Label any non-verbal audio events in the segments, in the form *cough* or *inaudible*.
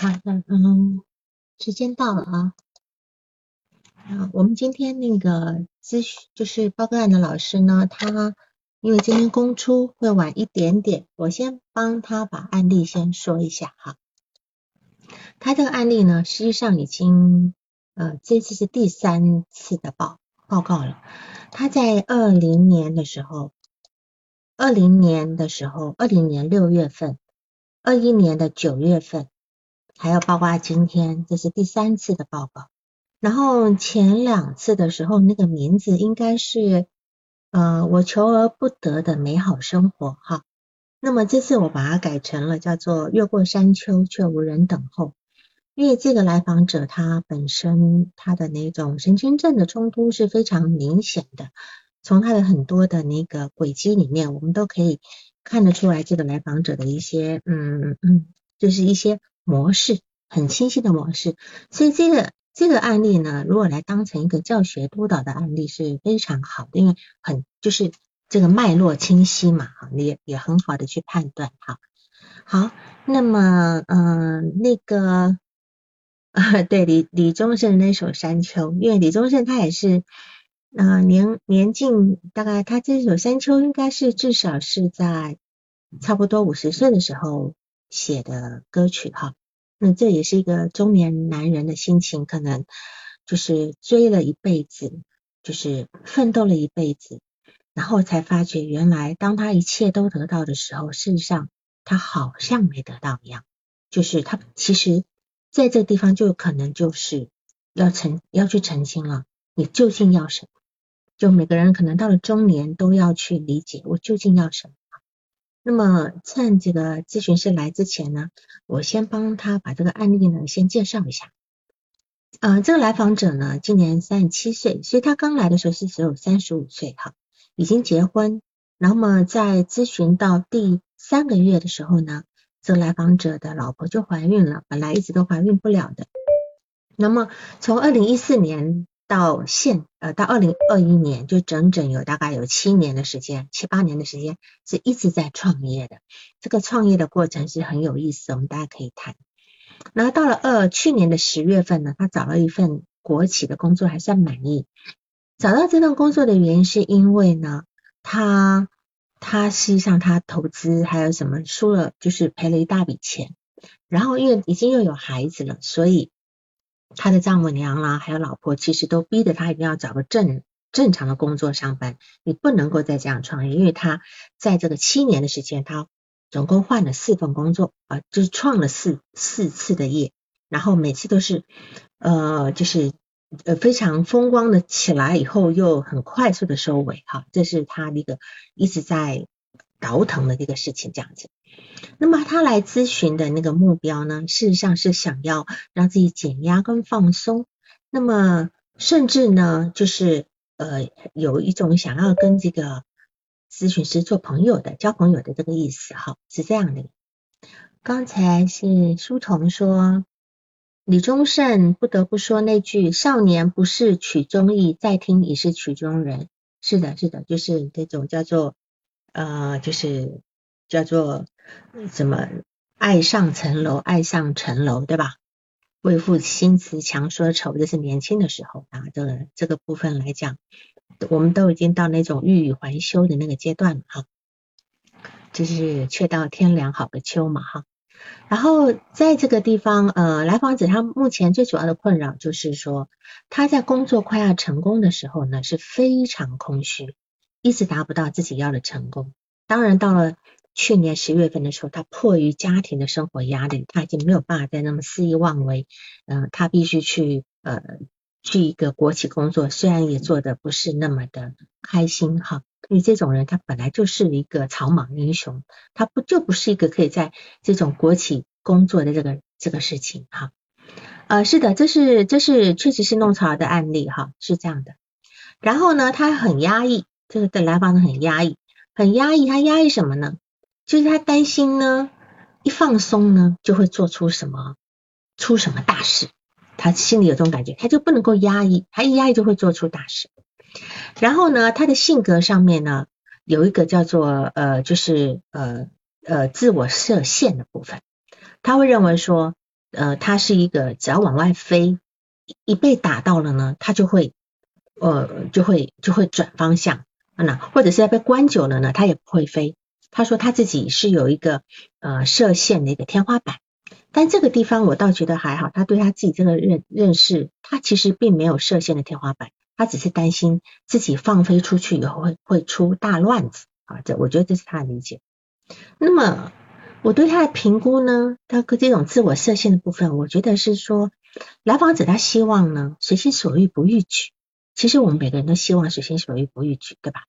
好的，嗯，时间到了啊。啊，我们今天那个咨询就是报个案的老师呢，他因为今天公出会晚一点点，我先帮他把案例先说一下哈。他这个案例呢，实际上已经呃这次是第三次的报报告了。他在二零年的时候，二零年的时候，二零年六月份，二一年的九月份。还有包括今天，这是第三次的报告。然后前两次的时候，那个名字应该是呃我求而不得的美好生活哈。那么这次我把它改成了叫做越过山丘却无人等候。因为这个来访者他本身他的那种神经症的冲突是非常明显的，从他的很多的那个轨迹里面，我们都可以看得出来这个来访者的一些嗯嗯，就是一些。模式很清晰的模式，所以这个这个案例呢，如果来当成一个教学督导的案例是非常好的，因为很就是这个脉络清晰嘛，哈，也也很好的去判断哈。好，那么嗯，那个啊，*laughs* 对李李宗盛那首山丘，因为李宗盛他也是啊年年近大概他这首山丘应该是至少是在差不多五十岁的时候写的歌曲哈。那这也是一个中年男人的心情，可能就是追了一辈子，就是奋斗了一辈子，然后才发觉原来当他一切都得到的时候，事实上他好像没得到一样。就是他其实在这个地方就可能就是要澄要去澄清了，你究竟要什么？就每个人可能到了中年都要去理解我究竟要什么。那么趁这个咨询师来之前呢，我先帮他把这个案例呢先介绍一下。呃，这个来访者呢今年三十七岁，所以他刚来的时候是只有三十五岁哈，已经结婚。那么在咨询到第三个月的时候呢，这个来访者的老婆就怀孕了，本来一直都怀孕不了的。那么从二零一四年。到现呃到二零二一年，就整整有大概有七年的时间，七八年的时间是一直在创业的。这个创业的过程是很有意思，我们大家可以谈。然后到了二去年的十月份呢，他找了一份国企的工作，还算满意。找到这份工作的原因是因为呢，他他实际上他投资还有什么输了，就是赔了一大笔钱。然后因为已经又有孩子了，所以。他的丈母娘啦，还有老婆，其实都逼着他一定要找个正正常的工作上班。你不能够再这样创业，因为他在这个七年的时间，他总共换了四份工作啊，就是创了四四次的业，然后每次都是呃，就是呃非常风光的起来以后，又很快速的收尾哈，这是他一个一直在倒腾的这个事情这样子。那么他来咨询的那个目标呢，事实上是想要让自己减压跟放松。那么甚至呢，就是呃有一种想要跟这个咨询师做朋友的、交朋友的这个意思哈，是这样的。刚才是书童说，李宗盛不得不说那句“少年不是曲中意，再听已是曲中人”。是的，是的，就是这种叫做呃，就是叫做。怎么爱上层楼，爱上层楼，对吧？为赋新词强说愁，这是年轻的时候啊。这个这个部分来讲，我们都已经到那种欲语还休的那个阶段了哈。就是却到天凉好个秋嘛哈。然后在这个地方，呃，来访者他目前最主要的困扰就是说，他在工作快要成功的时候呢，是非常空虚，一直达不到自己要的成功。当然到了。去年十月份的时候，他迫于家庭的生活压力，他已经没有办法再那么肆意妄为。嗯，他必须去呃去一个国企工作，虽然也做的不是那么的开心哈。因为这种人他本来就是一个草莽英雄，他不就不是一个可以在这种国企工作的这个这个事情哈。呃，是的，这是这是确实是弄潮儿的案例哈，是这样的。然后呢，他很压抑，这个的来访者很压抑，很压抑，他压抑什么呢？就是他担心呢，一放松呢，就会做出什么出什么大事，他心里有这种感觉，他就不能够压抑，他一压抑就会做出大事。然后呢，他的性格上面呢，有一个叫做呃，就是呃呃自我设限的部分，他会认为说，呃，他是一个只要往外飞，一被打到了呢，他就会呃就会就会转方向，那或者是被关久了呢，他也不会飞。他说他自己是有一个呃射线的一个天花板，但这个地方我倒觉得还好，他对他自己这个认认识，他其实并没有射线的天花板，他只是担心自己放飞出去以后会会出大乱子啊，这我觉得这是他的理解。那么我对他的评估呢，他这种自我设限的部分，我觉得是说来访者他希望呢随心所欲不逾矩，其实我们每个人都希望随心所欲不逾矩，对吧？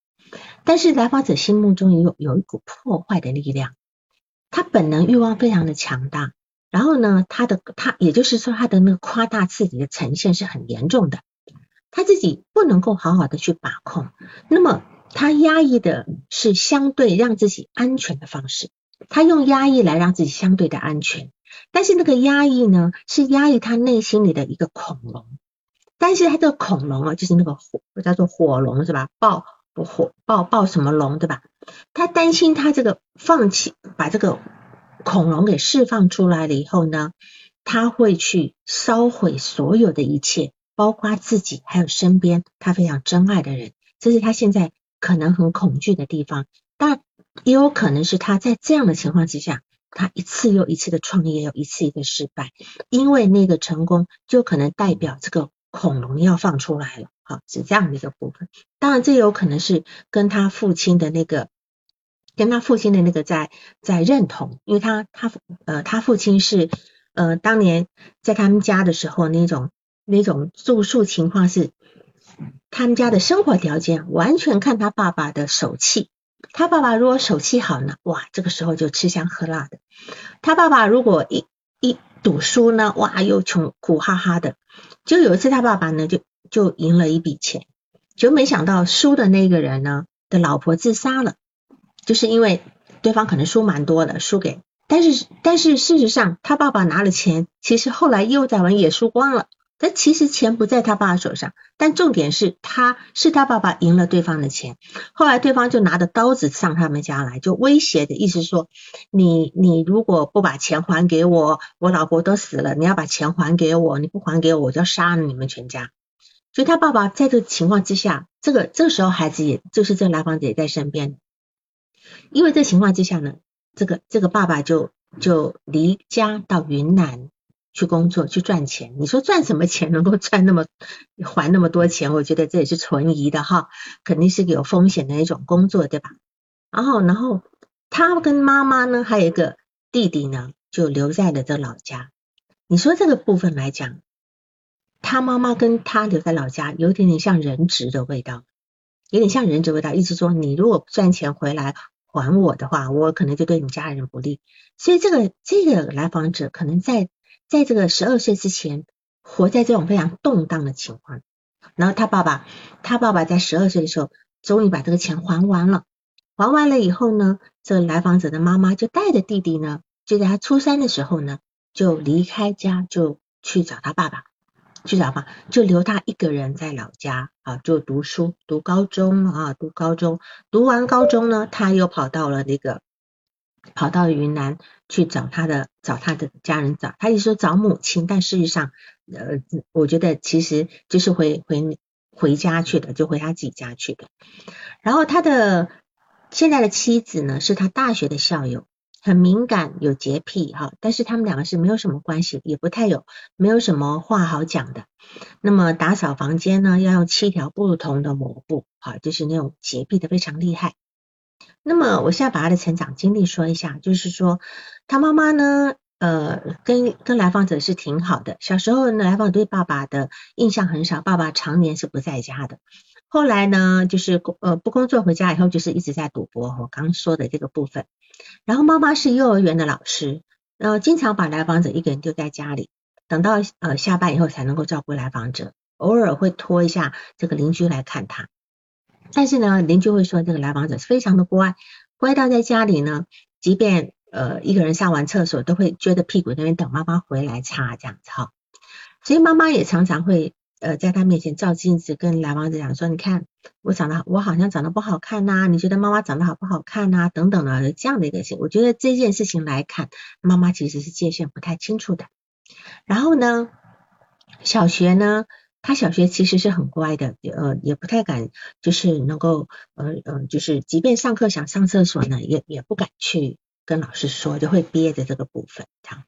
但是来访者心目中有有一股破坏的力量，他本能欲望非常的强大，然后呢，他的他也就是说他的那个夸大自己的呈现是很严重的，他自己不能够好好的去把控，那么他压抑的是相对让自己安全的方式，他用压抑来让自己相对的安全，但是那个压抑呢，是压抑他内心里的一个恐龙，但是他这个恐龙啊，就是那个火叫做火龙是吧？暴。不火爆爆什么龙对吧？他担心他这个放弃把这个恐龙给释放出来了以后呢，他会去烧毁所有的一切，包括自己还有身边他非常珍爱的人，这是他现在可能很恐惧的地方。但也有可能是他在这样的情况之下，他一次又一次的创业，又一次一个失败，因为那个成功就可能代表这个恐龙要放出来了。好是这样的一个部分，当然这有可能是跟他父亲的那个，跟他父亲的那个在在认同，因为他他呃他父亲是呃当年在他们家的时候那种那种住宿情况是，他们家的生活条件完全看他爸爸的手气，他爸爸如果手气好呢，哇这个时候就吃香喝辣的，他爸爸如果一一赌输呢，哇又穷苦哈哈的，就有一次他爸爸呢就。就赢了一笔钱，就没想到输的那个人呢的老婆自杀了，就是因为对方可能输蛮多的，输给，但是但是事实上他爸爸拿了钱，其实后来又在玩也输光了，但其实钱不在他爸手上，但重点是他是他爸爸赢了对方的钱，后来对方就拿着刀子上他们家来，就威胁的意思说，你你如果不把钱还给我，我老婆都死了，你要把钱还给我，你不还给我，我就要杀了你们全家。所以他爸爸在这个情况之下，这个这时候孩子也就是这个来访者也在身边，因为这情况之下呢，这个这个爸爸就就离家到云南去工作去赚钱。你说赚什么钱能够赚那么还那么多钱？我觉得这也是存疑的哈，肯定是有风险的一种工作，对吧？然后然后他跟妈妈呢，还有一个弟弟呢，就留在了这老家。你说这个部分来讲。他妈妈跟他留在老家，有点点像人质的味道，有点像人质味道。意思说，你如果赚钱回来还我的话，我可能就对你家人不利。所以这个这个来访者可能在在这个十二岁之前，活在这种非常动荡的情况。然后他爸爸，他爸爸在十二岁的时候，终于把这个钱还完了。还完了以后呢，这个来访者的妈妈就带着弟弟呢，就在他初三的时候呢，就离开家，就去找他爸爸。去找吧，就留他一个人在老家啊，就读书，读高中啊，读高中，读完高中呢，他又跑到了那个，跑到云南去找他的，找他的家人，找他一说找母亲，但事实上，呃，我觉得其实就是回回回家去的，就回他自己家去的。然后他的现在的妻子呢，是他大学的校友。很敏感，有洁癖哈，但是他们两个是没有什么关系，也不太有，没有什么话好讲的。那么打扫房间呢，要用七条不同的抹布，哈，就是那种洁癖的非常厉害。那么我现在把他的成长经历说一下，就是说他妈妈呢，呃，跟跟来访者是挺好的。小时候呢，来访对爸爸的印象很少，爸爸常年是不在家的。后来呢，就是呃不工作回家以后，就是一直在赌博。我刚说的这个部分。然后妈妈是幼儿园的老师，呃，经常把来访者一个人丢在家里，等到呃下班以后才能够照顾来访者。偶尔会拖一下这个邻居来看他，但是呢，邻居会说这个来访者非常的乖，乖到在家里呢，即便呃一个人上完厕所，都会撅着屁股那边等妈妈回来擦这样子哈。所以妈妈也常常会。呃，在他面前照镜子，跟来访者讲说：“你看我长得，我好像长得不好看呐？你觉得妈妈长得好不好看呐？等等的这样的一个事情，我觉得这件事情来看，妈妈其实是界限不太清楚的。然后呢，小学呢，他小学其实是很乖的，呃，也不太敢，就是能够，呃呃，就是即便上课想上厕所呢，也也不敢去。跟老师说就会憋着这个部分，这样。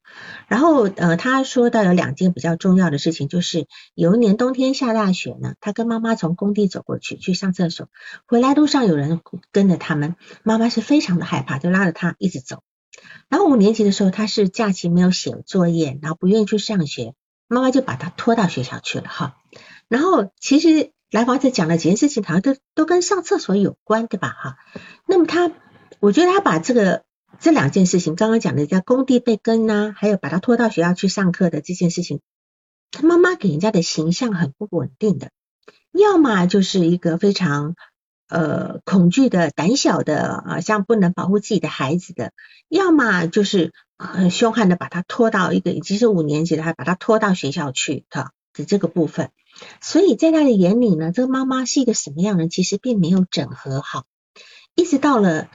然后呃，他说到有两件比较重要的事情，就是有一年冬天下大雪呢，他跟妈妈从工地走过去去上厕所，回来路上有人跟着他们，妈妈是非常的害怕，就拉着他一直走。然后五年级的时候，他是假期没有写作业，然后不愿意去上学，妈妈就把他拖到学校去了哈。然后其实来访者讲了几件事情，好像都都跟上厕所有关，对吧哈？那么他，我觉得他把这个。这两件事情，刚刚讲的在工地被跟呐，还有把他拖到学校去上课的这件事情，他妈妈给人家的形象很不稳定的，要么就是一个非常呃恐惧的、胆小的啊，像不能保护自己的孩子的，要么就是很凶悍的把他拖到一个已经是五年级的，还把他拖到学校去的的这个部分，所以在他的眼里呢，这个妈妈是一个什么样的？其实并没有整合好，一直到了。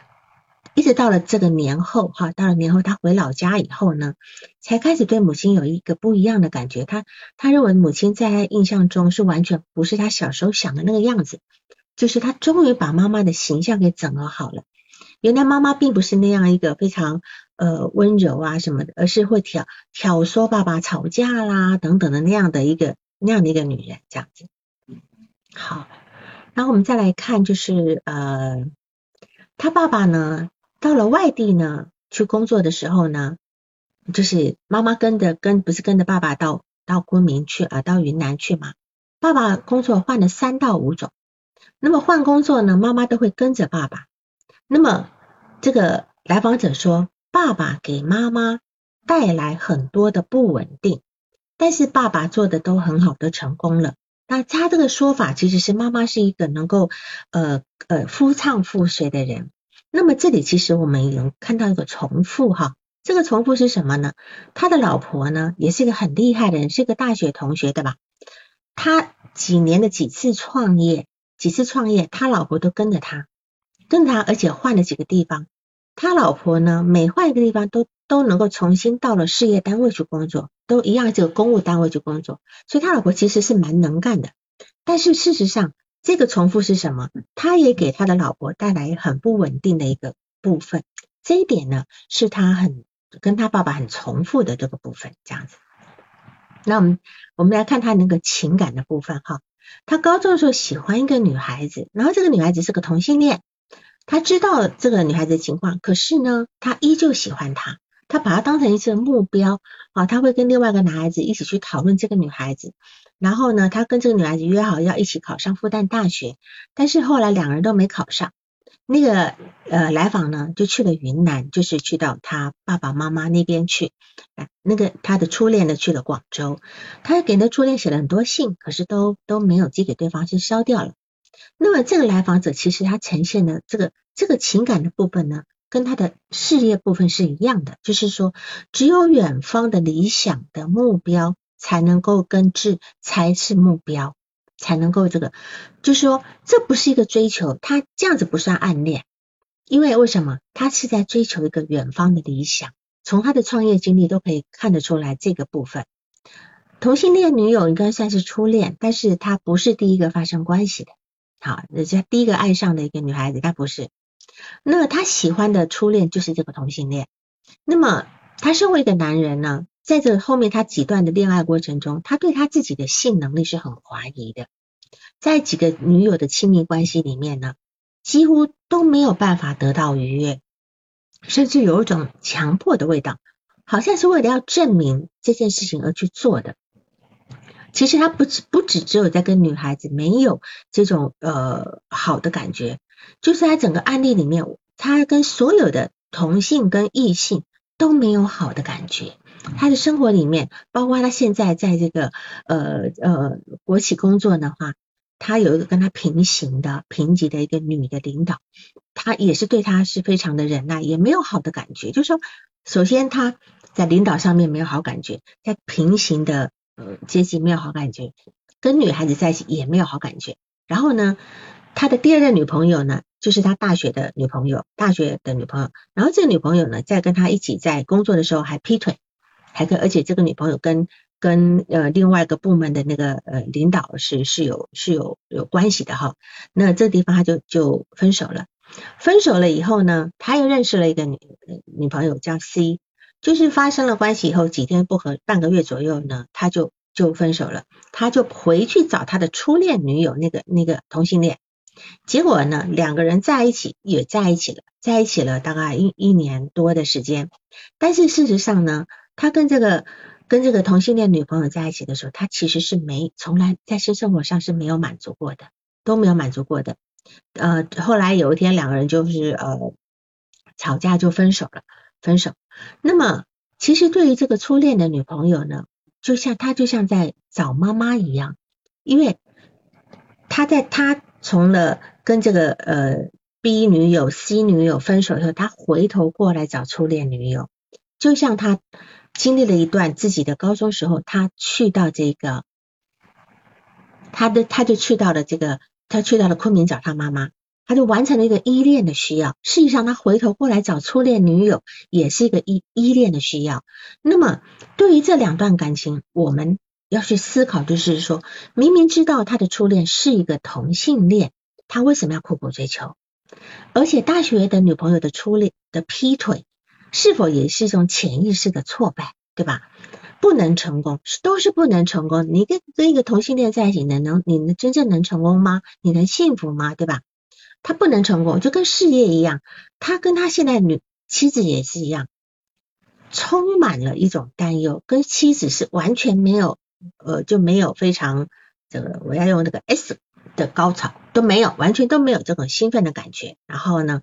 一直到了这个年后，哈，到了年后，他回老家以后呢，才开始对母亲有一个不一样的感觉。他他认为母亲在他印象中是完全不是他小时候想的那个样子，就是他终于把妈妈的形象给整合好了。原来妈妈并不是那样一个非常呃温柔啊什么的，而是会挑挑唆爸爸吵架啦等等的那样的一个那样的一个女人，这样子。好，然后我们再来看，就是呃，他爸爸呢。到了外地呢，去工作的时候呢，就是妈妈跟着跟不是跟着爸爸到到昆明去啊，到云南去嘛。爸爸工作换了三到五种，那么换工作呢，妈妈都会跟着爸爸。那么这个来访者说，爸爸给妈妈带来很多的不稳定，但是爸爸做的都很好的成功了。那他这个说法其实是妈妈是一个能够呃呃夫唱妇随的人。那么这里其实我们能看到一个重复哈，这个重复是什么呢？他的老婆呢也是一个很厉害的人，是个大学同学对吧？他几年的几次创业，几次创业，他老婆都跟着他，跟他，而且换了几个地方。他老婆呢每换一个地方都都能够重新到了事业单位去工作，都一样这个公务单位去工作，所以他老婆其实是蛮能干的。但是事实上。这个重复是什么？他也给他的老婆带来很不稳定的一个部分，这一点呢是他很跟他爸爸很重复的这个部分，这样子。那我们我们来看他那个情感的部分哈。他高中的时候喜欢一个女孩子，然后这个女孩子是个同性恋，他知道这个女孩子的情况，可是呢，他依旧喜欢她，他把她当成一次目标啊，他会跟另外一个男孩子一起去讨论这个女孩子。然后呢，他跟这个女孩子约好要一起考上复旦大学，但是后来两个人都没考上。那个呃来访呢，就去了云南，就是去到他爸爸妈妈那边去。那个他的初恋呢，去了广州。他给那初恋写了很多信，可是都都没有寄给对方，是烧掉了。那么这个来访者其实他呈现的这个这个情感的部分呢，跟他的事业部分是一样的，就是说只有远方的理想的目标。才能够根治，才是目标，才能够这个，就是说，这不是一个追求，他这样子不算暗恋，因为为什么？他是在追求一个远方的理想，从他的创业经历都可以看得出来这个部分。同性恋女友应该算是初恋，但是他不是第一个发生关系的，好，人家第一个爱上的一个女孩子，他不是。那他喜欢的初恋就是这个同性恋，那么他身为一个男人呢？在这后面，他几段的恋爱过程中，他对他自己的性能力是很怀疑的。在几个女友的亲密关系里面呢，几乎都没有办法得到愉悦，甚至有一种强迫的味道，好像是为了要证明这件事情而去做的。其实他不只不只只有在跟女孩子没有这种呃好的感觉，就是在整个案例里面，他跟所有的同性跟异性都没有好的感觉。他的生活里面，包括他现在在这个呃呃国企工作的话，他有一个跟他平行的平级的一个女的领导，他也是对他是非常的忍耐，也没有好的感觉。就是说，首先他在领导上面没有好感觉，在平行的呃阶级没有好感觉，跟女孩子在一起也没有好感觉。然后呢，他的第二任女朋友呢，就是他大学的女朋友，大学的女朋友。然后这个女朋友呢，在跟他一起在工作的时候还劈腿。还可以，而且这个女朋友跟跟呃另外一个部门的那个呃领导是是有是有有关系的哈。那这地方他就就分手了。分手了以后呢，他又认识了一个女女朋友叫 C，就是发生了关系以后几天不和，半个月左右呢，他就就分手了。他就回去找他的初恋女友，那个那个同性恋。结果呢，两个人在一起也在一起了，在一起了大概一一年多的时间。但是事实上呢，他跟这个跟这个同性恋女朋友在一起的时候，他其实是没从来在性生活上是没有满足过的，都没有满足过的。呃，后来有一天两个人就是呃吵架就分手了，分手。那么其实对于这个初恋的女朋友呢，就像他就像在找妈妈一样，因为他在他。从了跟这个呃 B 女友 C 女友分手以后，他回头过来找初恋女友，就像他经历了一段自己的高中时候，他去到这个他的他就去到了这个他去到了昆明找他妈妈，他就完成了一个依恋的需要。事实上，他回头过来找初恋女友，也是一个依依恋的需要。那么，对于这两段感情，我们。要去思考，就是说明明知道他的初恋是一个同性恋，他为什么要苦苦追求？而且大学的女朋友的初恋的劈腿，是否也是一种潜意识的挫败，对吧？不能成功，都是不能成功。你跟跟一个同性恋在一起，能能你能真正能成功吗？你能幸福吗？对吧？他不能成功，就跟事业一样，他跟他现在女妻子也是一样，充满了一种担忧，跟妻子是完全没有。呃，就没有非常这个，我要用这个 S 的高潮都没有，完全都没有这种兴奋的感觉。然后呢，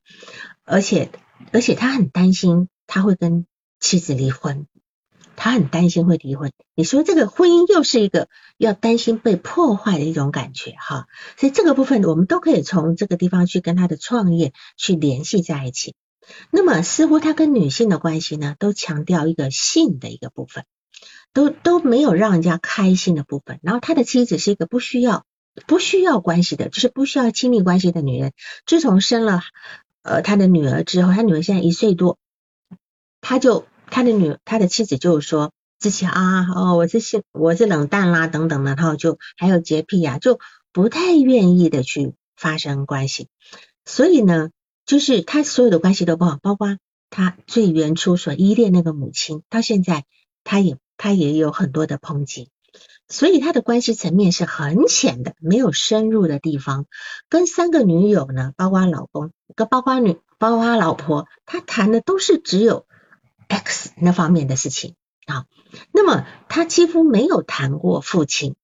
而且而且他很担心他会跟妻子离婚，他很担心会离婚。你说这个婚姻又是一个要担心被破坏的一种感觉哈，所以这个部分我们都可以从这个地方去跟他的创业去联系在一起。那么似乎他跟女性的关系呢，都强调一个性的一个部分。都都没有让人家开心的部分，然后他的妻子是一个不需要不需要关系的，就是不需要亲密关系的女人。自从生了呃他的女儿之后，他女儿现在一岁多，他就他的女他的妻子就说自己啊哦我是性我是冷淡啦等等的，然后就还有洁癖呀，就不太愿意的去发生关系。所以呢，就是他所有的关系都不好，包括他最原初所依恋那个母亲，到现在他也。他也有很多的抨击，所以他的关系层面是很浅的，没有深入的地方。跟三个女友呢，包括老公，跟包括女，包括老婆，他谈的都是只有 X 那方面的事情啊。那么他几乎没有谈过父亲。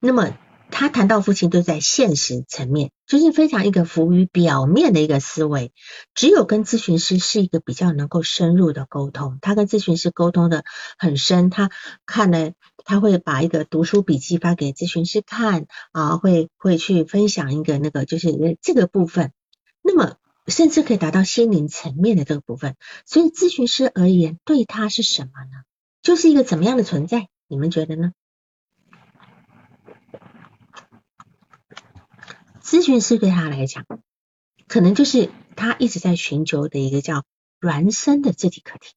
那么。他谈到父亲都在现实层面，就是非常一个浮于表面的一个思维。只有跟咨询师是一个比较能够深入的沟通，他跟咨询师沟通的很深。他看了，他会把一个读书笔记发给咨询师看啊，会会去分享一个那个就是这个部分。那么甚至可以达到心灵层面的这个部分。所以咨询师而言，对他是什么呢？就是一个怎么样的存在？你们觉得呢？咨询师对他来讲，可能就是他一直在寻求的一个叫孪生的自体课题。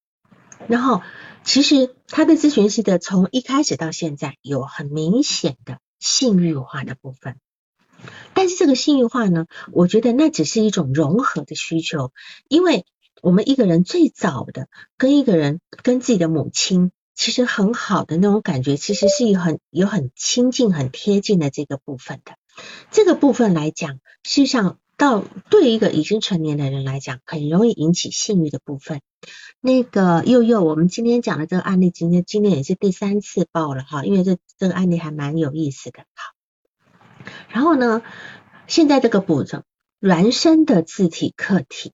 然后，其实他的咨询师的从一开始到现在有很明显的性欲化的部分，但是这个性欲化呢，我觉得那只是一种融合的需求，因为我们一个人最早的跟一个人跟自己的母亲。其实很好的那种感觉，其实是有很有很亲近、很贴近的这个部分的。这个部分来讲，事实上到对一个已经成年的人来讲，很容易引起性欲的部分。那个佑佑，我们今天讲的这个案例，今天今天也是第三次报了哈，因为这这个案例还蛮有意思的。好，然后呢，现在这个步骤，孪生的字体客体。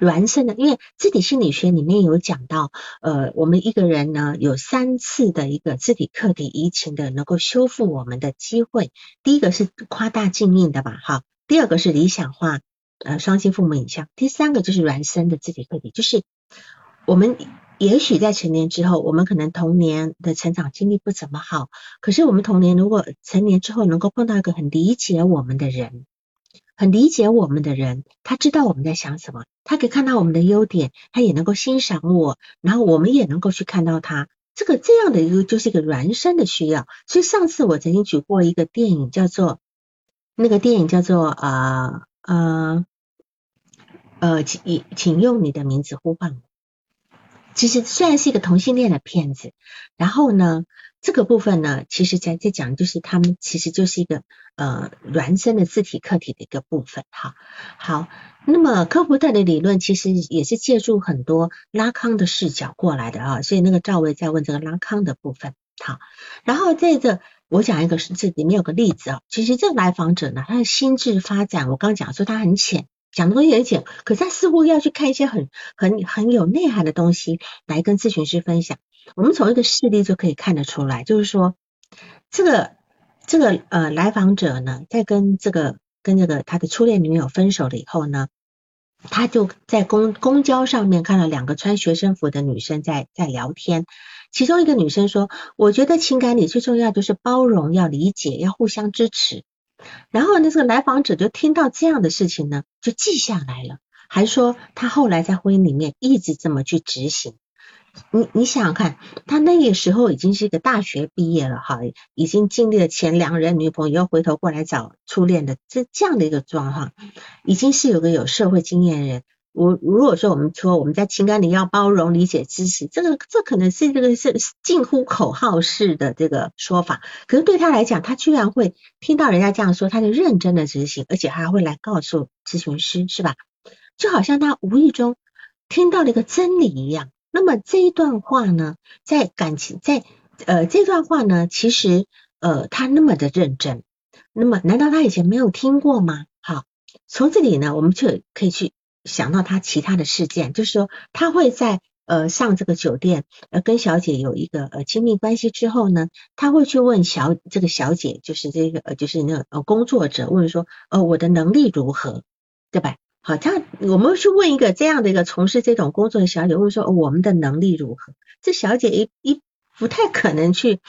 孪生的，因为字体心理学里面有讲到，呃，我们一个人呢有三次的一个字体客体移情的能够修复我们的机会。第一个是夸大镜映的吧，哈。第二个是理想化，呃，双亲父母影像。第三个就是孪生的字体客体，就是我们也许在成年之后，我们可能童年的成长经历不怎么好，可是我们童年如果成年之后能够碰到一个很理解我们的人。很理解我们的人，他知道我们在想什么，他可以看到我们的优点，他也能够欣赏我，然后我们也能够去看到他这个这样的一个就是一个孪生的需要。所以上次我曾经举过一个电影，叫做那个电影叫做呃呃呃，请请用你的名字呼唤我。其实虽然是一个同性恋的片子，然后呢，这个部分呢，其实在在讲就是他们其实就是一个呃孪生的自体客体的一个部分哈。好，那么科普特的理论其实也是借助很多拉康的视角过来的啊，所以那个赵薇在问这个拉康的部分。好，然后在这我讲一个是这里面有个例子啊，其实这个来访者呢，他的心智发展，我刚讲说他很浅。讲的东西很浅，可是他似乎要去看一些很很很有内涵的东西来跟咨询师分享。我们从一个事例就可以看得出来，就是说这个这个呃来访者呢，在跟这个跟这个他的初恋女友分手了以后呢，他就在公公交上面看到两个穿学生服的女生在在聊天，其中一个女生说：“我觉得情感里最重要就是包容，要理解，要互相支持。”然后呢，这个来访者就听到这样的事情呢，就记下来了，还说他后来在婚姻里面一直这么去执行。你你想想看，他那个时候已经是一个大学毕业了哈，已经经历了前两任女朋友又回头过来找初恋的这这样的一个状况，已经是有个有社会经验的人。我如果说我们说我们在情感里要包容、理解、支持，这个这可能是这个是近乎口号式的这个说法，可是对他来讲，他居然会听到人家这样说，他就认真的执行，而且还会来告诉咨询师，是吧？就好像他无意中听到了一个真理一样。那么这一段话呢，在感情在呃这段话呢，其实呃他那么的认真，那么难道他以前没有听过吗？好，从这里呢，我们就可以去。想到他其他的事件，就是说他会在呃上这个酒店呃跟小姐有一个呃亲密关系之后呢，他会去问小这个小姐，就是这个呃就是那个呃工作者问说呃我的能力如何，对吧？好，他我们去问一个这样的一个从事这种工作的小姐问说我们的能力如何？这小姐一一不太可能去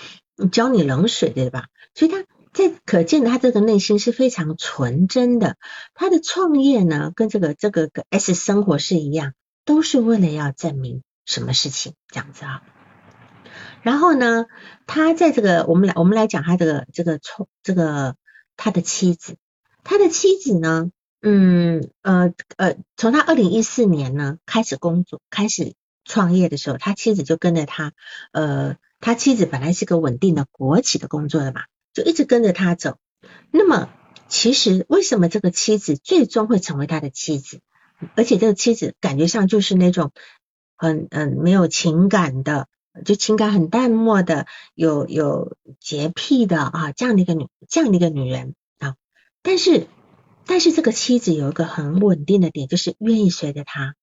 浇你冷水，对吧？所以他。这可见他这个内心是非常纯真的。他的创业呢，跟这个这个个 S 生活是一样，都是为了要证明什么事情这样子啊。然后呢，他在这个我们来我们来讲他这个这个创这个他的妻子，他的妻子呢，嗯呃呃，从他二零一四年呢开始工作开始创业的时候，他妻子就跟着他，呃，他妻子本来是个稳定的国企的工作的嘛。就一直跟着他走。那么，其实为什么这个妻子最终会成为他的妻子？而且这个妻子感觉上就是那种很嗯没有情感的，就情感很淡漠的，有有洁癖的啊这样的一个女这样的一个女人啊。但是但是这个妻子有一个很稳定的点，就是愿意随着他。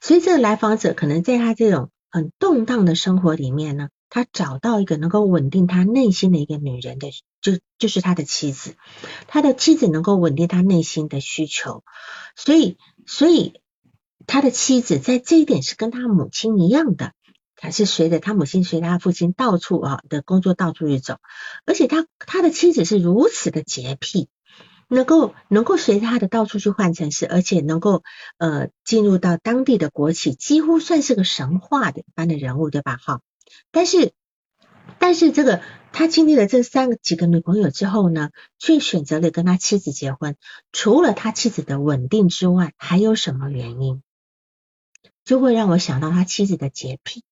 所以这个来访者可能在他这种很动荡的生活里面呢。他找到一个能够稳定他内心的一个女人的，就就是他的妻子，他的妻子能够稳定他内心的需求，所以所以他的妻子在这一点是跟他母亲一样的，他是随着他母亲随他父亲到处啊的工作到处去走，而且他他的妻子是如此的洁癖，能够能够随着他的到处去换城市，而且能够呃进入到当地的国企，几乎算是个神话的般的人物，对吧？哈。但是，但是这个他经历了这三个几个女朋友之后呢，却选择了跟他妻子结婚。除了他妻子的稳定之外，还有什么原因？就会让我想到他妻子的洁癖，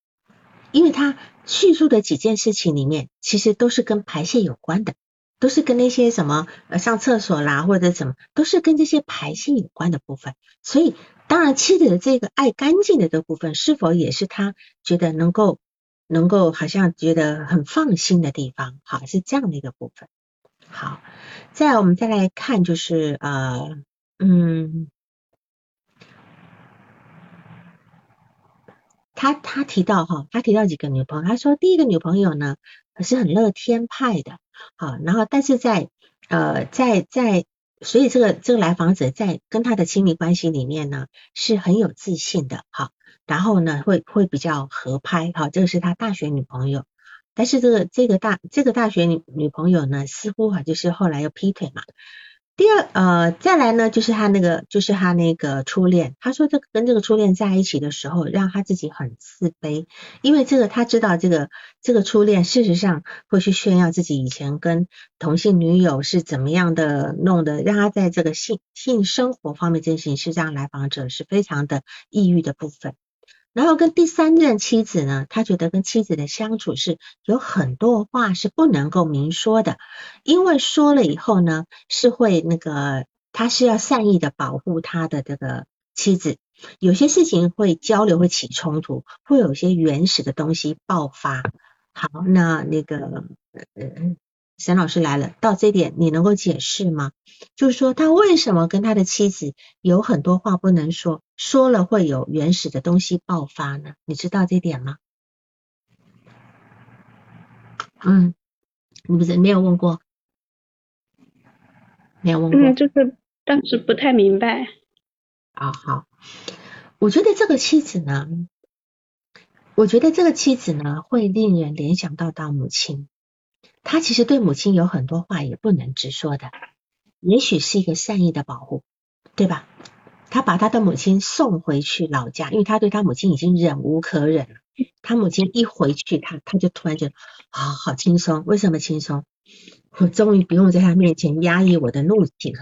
因为他叙述的几件事情里面，其实都是跟排泄有关的，都是跟那些什么呃上厕所啦或者怎么，都是跟这些排泄有关的部分。所以，当然妻子的这个爱干净的这部分，是否也是他觉得能够。能够好像觉得很放心的地方，好是这样的一个部分。好，再我们再来看，就是呃，嗯，他他提到哈，他提到几个女朋友，他说第一个女朋友呢是很乐天派的，好，然后但是在呃在在，所以这个这个来访者在跟他的亲密关系里面呢是很有自信的，好。然后呢，会会比较合拍，哈，这个是他大学女朋友，但是这个这个大这个大学女女朋友呢，似乎哈就是后来又劈腿嘛，第二，呃，再来呢，就是他那个，就是他那个初恋。他说，这跟这个初恋在一起的时候，让他自己很自卑，因为这个他知道，这个这个初恋事实上会去炫耀自己以前跟同性女友是怎么样的弄的，让他在这个性性生活方面进行是这样来访者是非常的抑郁的部分。然后跟第三任妻子呢，他觉得跟妻子的相处是有很多话是不能够明说的，因为说了以后呢，是会那个他是要善意的保护他的这个妻子，有些事情会交流会起冲突，会有些原始的东西爆发。好，那那个呃。沈老师来了，到这点你能够解释吗？就是说他为什么跟他的妻子有很多话不能说，说了会有原始的东西爆发呢？你知道这点吗？嗯，你不是没有问过，没有问过，嗯，就是当时不太明白。啊，好，我觉得这个妻子呢，我觉得这个妻子呢，会令人联想到到母亲。他其实对母亲有很多话也不能直说的，也许是一个善意的保护，对吧？他把他的母亲送回去老家，因为他对他母亲已经忍无可忍了。他母亲一回去，他他就突然觉得啊，好轻松。为什么轻松？我终于不用在他面前压抑我的怒气了，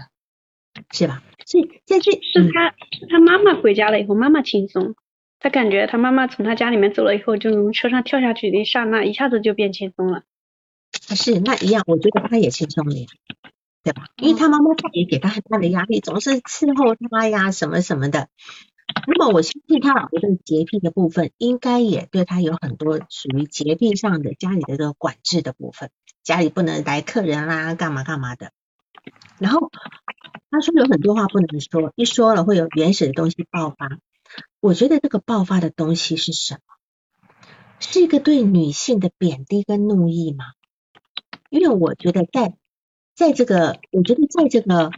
是吧？所以在这是他是他妈妈回家了以后，妈妈轻松。他感觉他妈妈从他家里面走了以后，就从车上跳下去的一刹那，一下子就变轻松了。是那一样，我觉得他也轻松了，对吧？因为他妈妈他也给他很大的压力，总是伺候他呀，什么什么的。那么我相信他老婆的洁癖的部分，应该也对他有很多属于洁癖上的家里的这个管制的部分，家里不能来客人啦，干嘛干嘛的。然后他说有很多话不能说，一说了会有原始的东西爆发。我觉得这个爆发的东西是什么？是一个对女性的贬低跟怒意吗？因为我觉得在在这个，我觉得在这个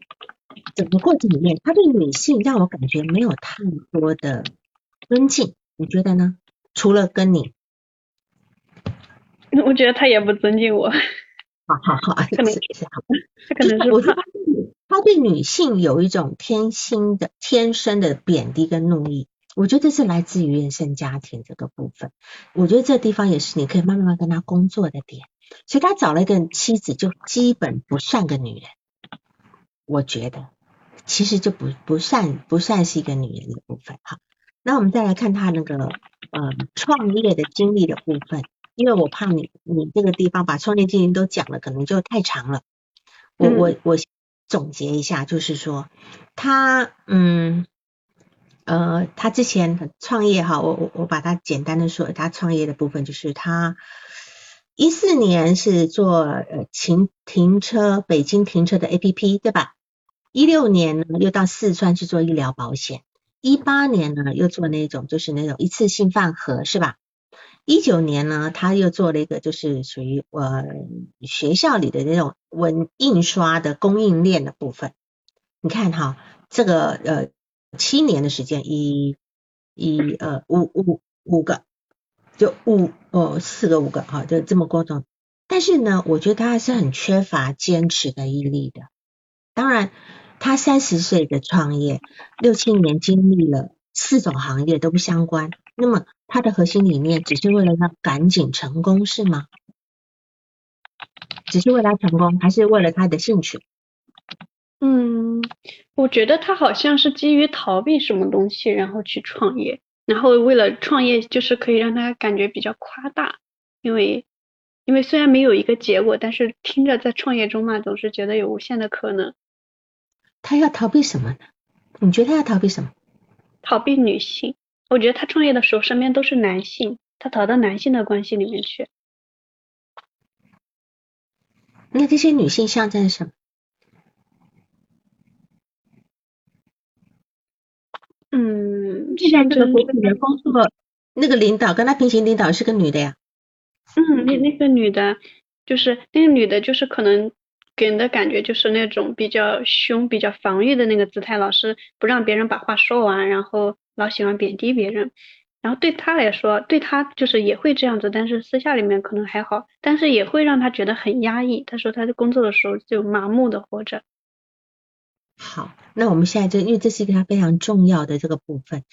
整个过程里面，他对女性让我感觉没有太多的尊敬，你觉得呢？除了跟你，我觉得他也不尊敬我。好好好，可能是好，他可能是我觉得他对女性有一种天性的、天生的贬低跟怒意。我觉得这是来自于原生家庭这个部分。我觉得这地方也是你可以慢慢跟他工作的点。所以他找了一个妻子，就基本不算个女人。我觉得其实就不不算不算是一个女人的部分哈。那我们再来看他那个呃创业的经历的部分，因为我怕你你这个地方把创业经历都讲了，可能就太长了。我我我总结一下，就是说他嗯呃他之前创业哈，我我我把它简单的说，他创业的部分就是他。一四年是做呃停停车北京停车的 A P P 对吧？一六年呢又到四川去做医疗保险，一八年呢又做那种就是那种一次性饭盒是吧？一九年呢他又做了一个就是属于呃学校里的那种文印刷的供应链的部分。你看哈，这个呃七年的时间，一一呃五五五个。就五哦，四个五个哈，就这么多种。但是呢，我觉得他还是很缺乏坚持的毅力的。当然，他三十岁的创业，六七年经历了四种行业都不相关。那么他的核心理念只是为了要赶紧成功是吗？只是为了成功，还是为了他的兴趣？嗯，我觉得他好像是基于逃避什么东西，然后去创业。然后为了创业，就是可以让他感觉比较夸大，因为因为虽然没有一个结果，但是听着在创业中嘛，总是觉得有无限的可能。他要逃避什么呢？你觉得他要逃避什么？逃避女性。我觉得他创业的时候身边都是男性，他逃到男性的关系里面去。那这些女性象征什么？嗯，现在这个国企的工作，那个领导跟他平行领导是个女的呀。嗯，那那个女的，就是那个女的，就是可能给人的感觉就是那种比较凶、比较防御的那个姿态，老是不让别人把话说完，然后老喜欢贬低别人。然后对他来说，对他就是也会这样子，但是私下里面可能还好，但是也会让他觉得很压抑。他说他在工作的时候就麻木的活着。好，那我们现在就因为这是一个他非常重要的这个部分，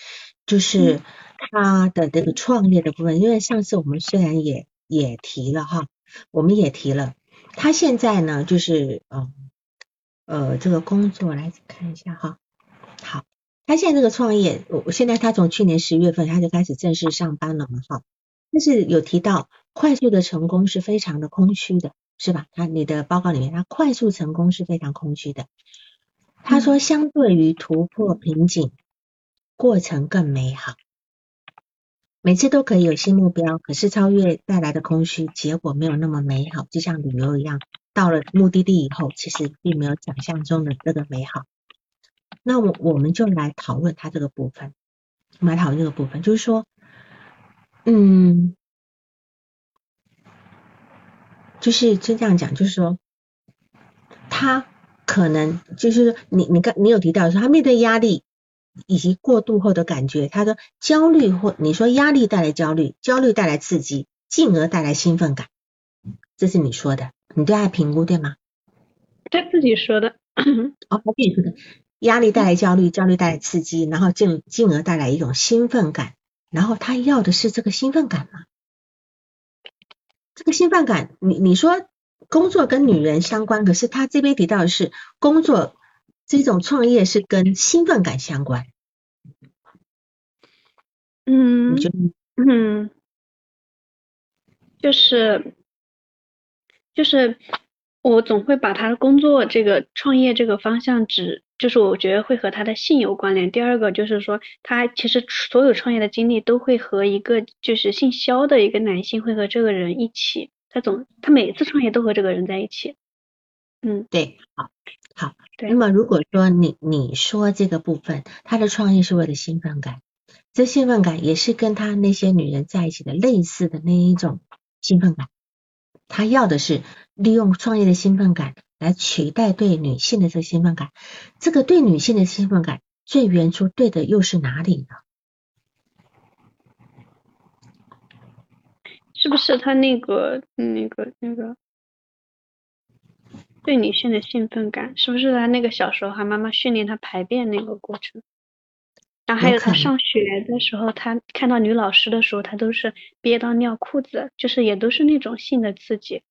就是他的这个创业的部分。因为上次我们虽然也也提了哈，我们也提了，他现在呢就是呃呃这个工作来看一下哈。好，他现在这个创业，我现在他从去年十月份他就开始正式上班了嘛哈。但是有提到快速的成功是非常的空虚的，是吧？他你的报告里面，他快速成功是非常空虚的。他说，相对于突破瓶颈，过程更美好。每次都可以有新目标，可是超越带来的空虚，结果没有那么美好。就像旅游一样，到了目的地以后，其实并没有想象中的那个美好。那我我们就来讨论他这个部分，我们来讨论这个部分，就是说，嗯，就是就这样讲，就是说，他。可能就是你，你刚你有提到说他面对压力以及过度后的感觉，他说焦虑或你说压力带来焦虑，焦虑带来刺激，进而带来兴奋感，这是你说的，你对他评估对吗？他自己说的。哦，他自己说的，压力带来焦虑，焦虑带来刺激，然后进进而带来一种兴奋感，然后他要的是这个兴奋感吗？这个兴奋感，你你说。工作跟女人相关，可是他这边提到的是工作这种创业是跟兴奋感相关。嗯，嗯，就是就是我总会把他的工作这个创业这个方向指，就是我觉得会和他的性有关联。第二个就是说，他其实所有创业的经历都会和一个就是姓肖的一个男性会和这个人一起。他总，他每次创业都和这个人在一起。嗯，对，好，好。那么如果说你你说这个部分，他的创业是为了兴奋感，这兴奋感也是跟他那些女人在一起的类似的那一种兴奋感。他要的是利用创业的兴奋感来取代对女性的这个兴奋感。这个对女性的兴奋感最原初对的又是哪里呢？是不是他那个那个那个对女性的兴奋感？是不是他那个小时候他妈妈训练他排便那个过程？然后还有他上学的时候，他看到女老师的时候，他都是憋到尿裤子，就是也都是那种性的刺激。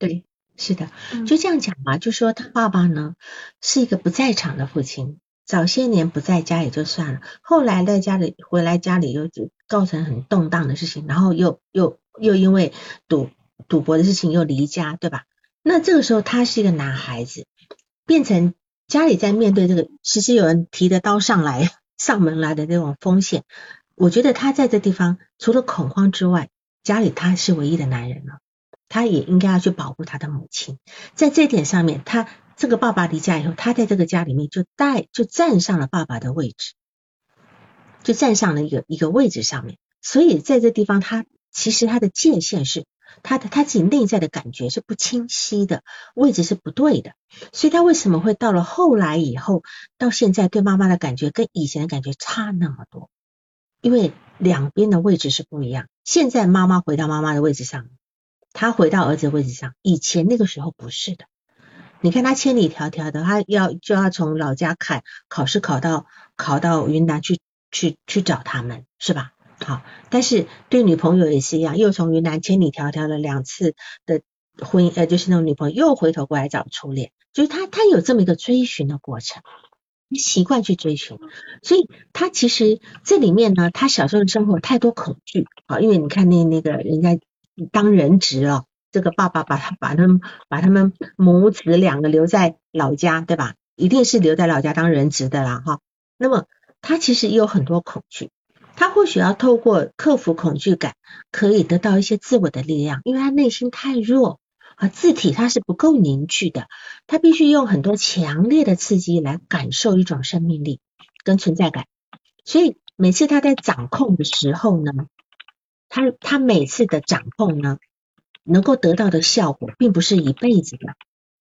对，是的，就这样讲嘛。就说他爸爸呢是一个不在场的父亲。早些年不在家也就算了，后来在家里回来家里又就造成很动荡的事情，然后又又又因为赌赌博的事情又离家，对吧？那这个时候他是一个男孩子，变成家里在面对这个其实有人提着刀上来上门来的这种风险，我觉得他在这地方除了恐慌之外，家里他是唯一的男人了，他也应该要去保护他的母亲，在这点上面他。这个爸爸离家以后，他在这个家里面就带就站上了爸爸的位置，就站上了一个一个位置上面。所以在这地方，他其实他的界限是他的他自己内在的感觉是不清晰的，位置是不对的。所以他为什么会到了后来以后，到现在对妈妈的感觉跟以前的感觉差那么多？因为两边的位置是不一样。现在妈妈回到妈妈的位置上，他回到儿子的位置上，以前那个时候不是的。你看他千里迢迢的，他要就要从老家考考试考到考到云南去去去找他们，是吧？好，但是对女朋友也是一样，又从云南千里迢迢的两次的婚姻，呃，就是那种女朋友又回头过来找初恋，就是他他有这么一个追寻的过程，习惯去追寻，所以他其实这里面呢，他小时候的生活太多恐惧啊，因为你看那那个人家当人质哦。这个爸爸把他把他们把他们母子两个留在老家，对吧？一定是留在老家当人质的啦，哈。那么他其实也有很多恐惧，他或许要透过克服恐惧感，可以得到一些自我的力量，因为他内心太弱啊，字体他是不够凝聚的，他必须用很多强烈的刺激来感受一种生命力跟存在感。所以每次他在掌控的时候呢，他他每次的掌控呢。能够得到的效果并不是一辈子的，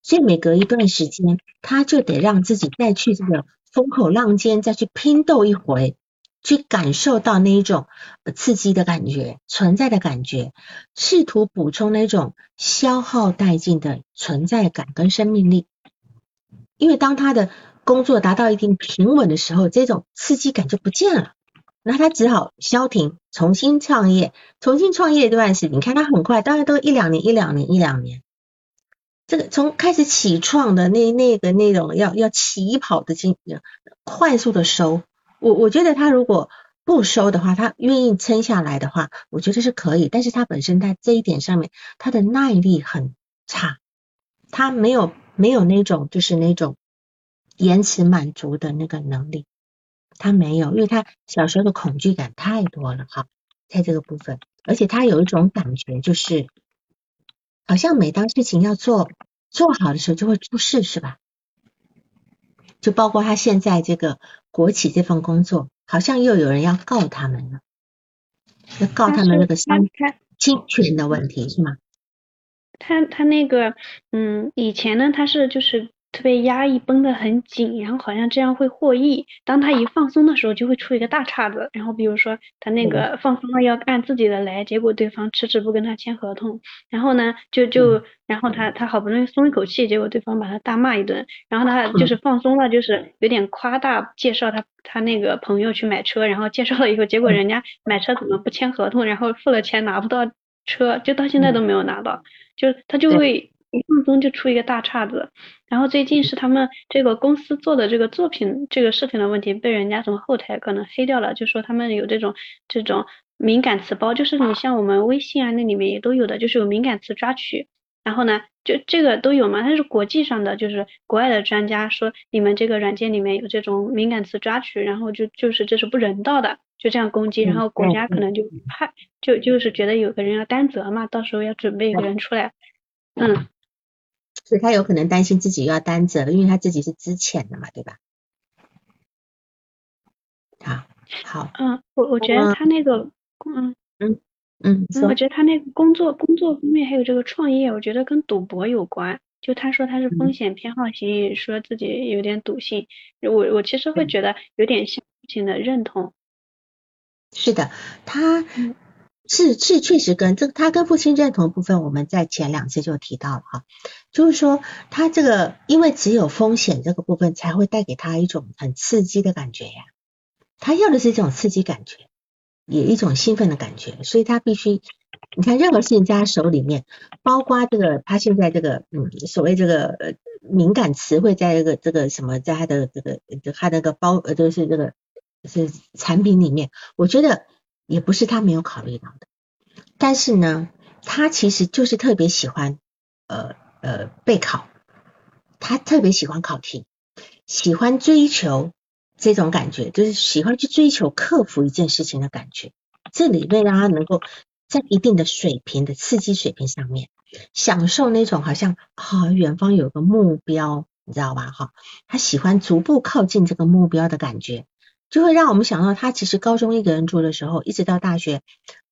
所以每隔一段时间，他就得让自己再去这个风口浪尖，再去拼斗一回，去感受到那一种刺激的感觉、存在的感觉，试图补充那种消耗殆尽的存在感跟生命力。因为当他的工作达到一定平稳的时候，这种刺激感就不见了。那他只好消停，重新创业。重新创业这段时间，你看他很快，大概都一两年、一两年、一两年。这个从开始起创的那那个那种要要起跑的经，快速的收。我我觉得他如果不收的话，他愿意撑下来的话，我觉得是可以。但是他本身在这一点上面，他的耐力很差，他没有没有那种就是那种延迟满足的那个能力。他没有，因为他小时候的恐惧感太多了哈，在这个部分，而且他有一种感觉，就是好像每当事情要做做好的时候就会出事，是吧？就包括他现在这个国企这份工作，好像又有人要告他们了，要告他们那个侵侵权的问题是吗？他他那个嗯，以前呢他是就是。特别压抑，绷得很紧，然后好像这样会获益。当他一放松的时候，就会出一个大岔子。然后比如说他那个放松了要按自己的来，结果对方迟迟不跟他签合同。然后呢，就就然后他他好不容易松一口气，结果对方把他大骂一顿。然后他就是放松了，就是有点夸大介绍他他那个朋友去买车，然后介绍了以后，结果人家买车怎么不签合同，然后付了钱拿不到车，就到现在都没有拿到，就他就会。一放松就出一个大岔子，然后最近是他们这个公司做的这个作品这个视频的问题，被人家从后台可能黑掉了，就说他们有这种这种敏感词包，就是你像我们微信啊那里面也都有的，就是有敏感词抓取，然后呢就这个都有嘛，它是国际上的，就是国外的专家说你们这个软件里面有这种敏感词抓取，然后就就是这是不人道的，就这样攻击，然后国家可能就怕就就是觉得有个人要担责嘛，到时候要准备一个人出来，嗯。所以他有可能担心自己又要担责了，因为他自己是资浅的嘛，对吧？好，好，嗯，我我觉得他那个，嗯嗯嗯，我觉得他那个工作工作方面还有这个创业，我觉得跟赌博有关。就他说他是风险偏好型，说自己有点赌性，我我其实会觉得有点父亲的认同。是的，他。是是确实跟这他跟父亲认同部分，我们在前两次就提到了哈，就是说他这个因为只有风险这个部分才会带给他一种很刺激的感觉呀，他要的是这种刺激感觉，也一种兴奋的感觉，所以他必须你看任何事情在他手里面，包括这个他现在这个嗯所谓这个呃敏感词汇在这个这个什么在他的这个他那个包呃就是这个是产品里面，我觉得。也不是他没有考虑到的，但是呢，他其实就是特别喜欢呃呃备考，他特别喜欢考题，喜欢追求这种感觉，就是喜欢去追求克服一件事情的感觉。这里面让他能够在一定的水平的刺激水平上面，享受那种好像啊远方有个目标，你知道吧？哈，他喜欢逐步靠近这个目标的感觉。就会让我们想到，他其实高中一个人住的时候，一直到大学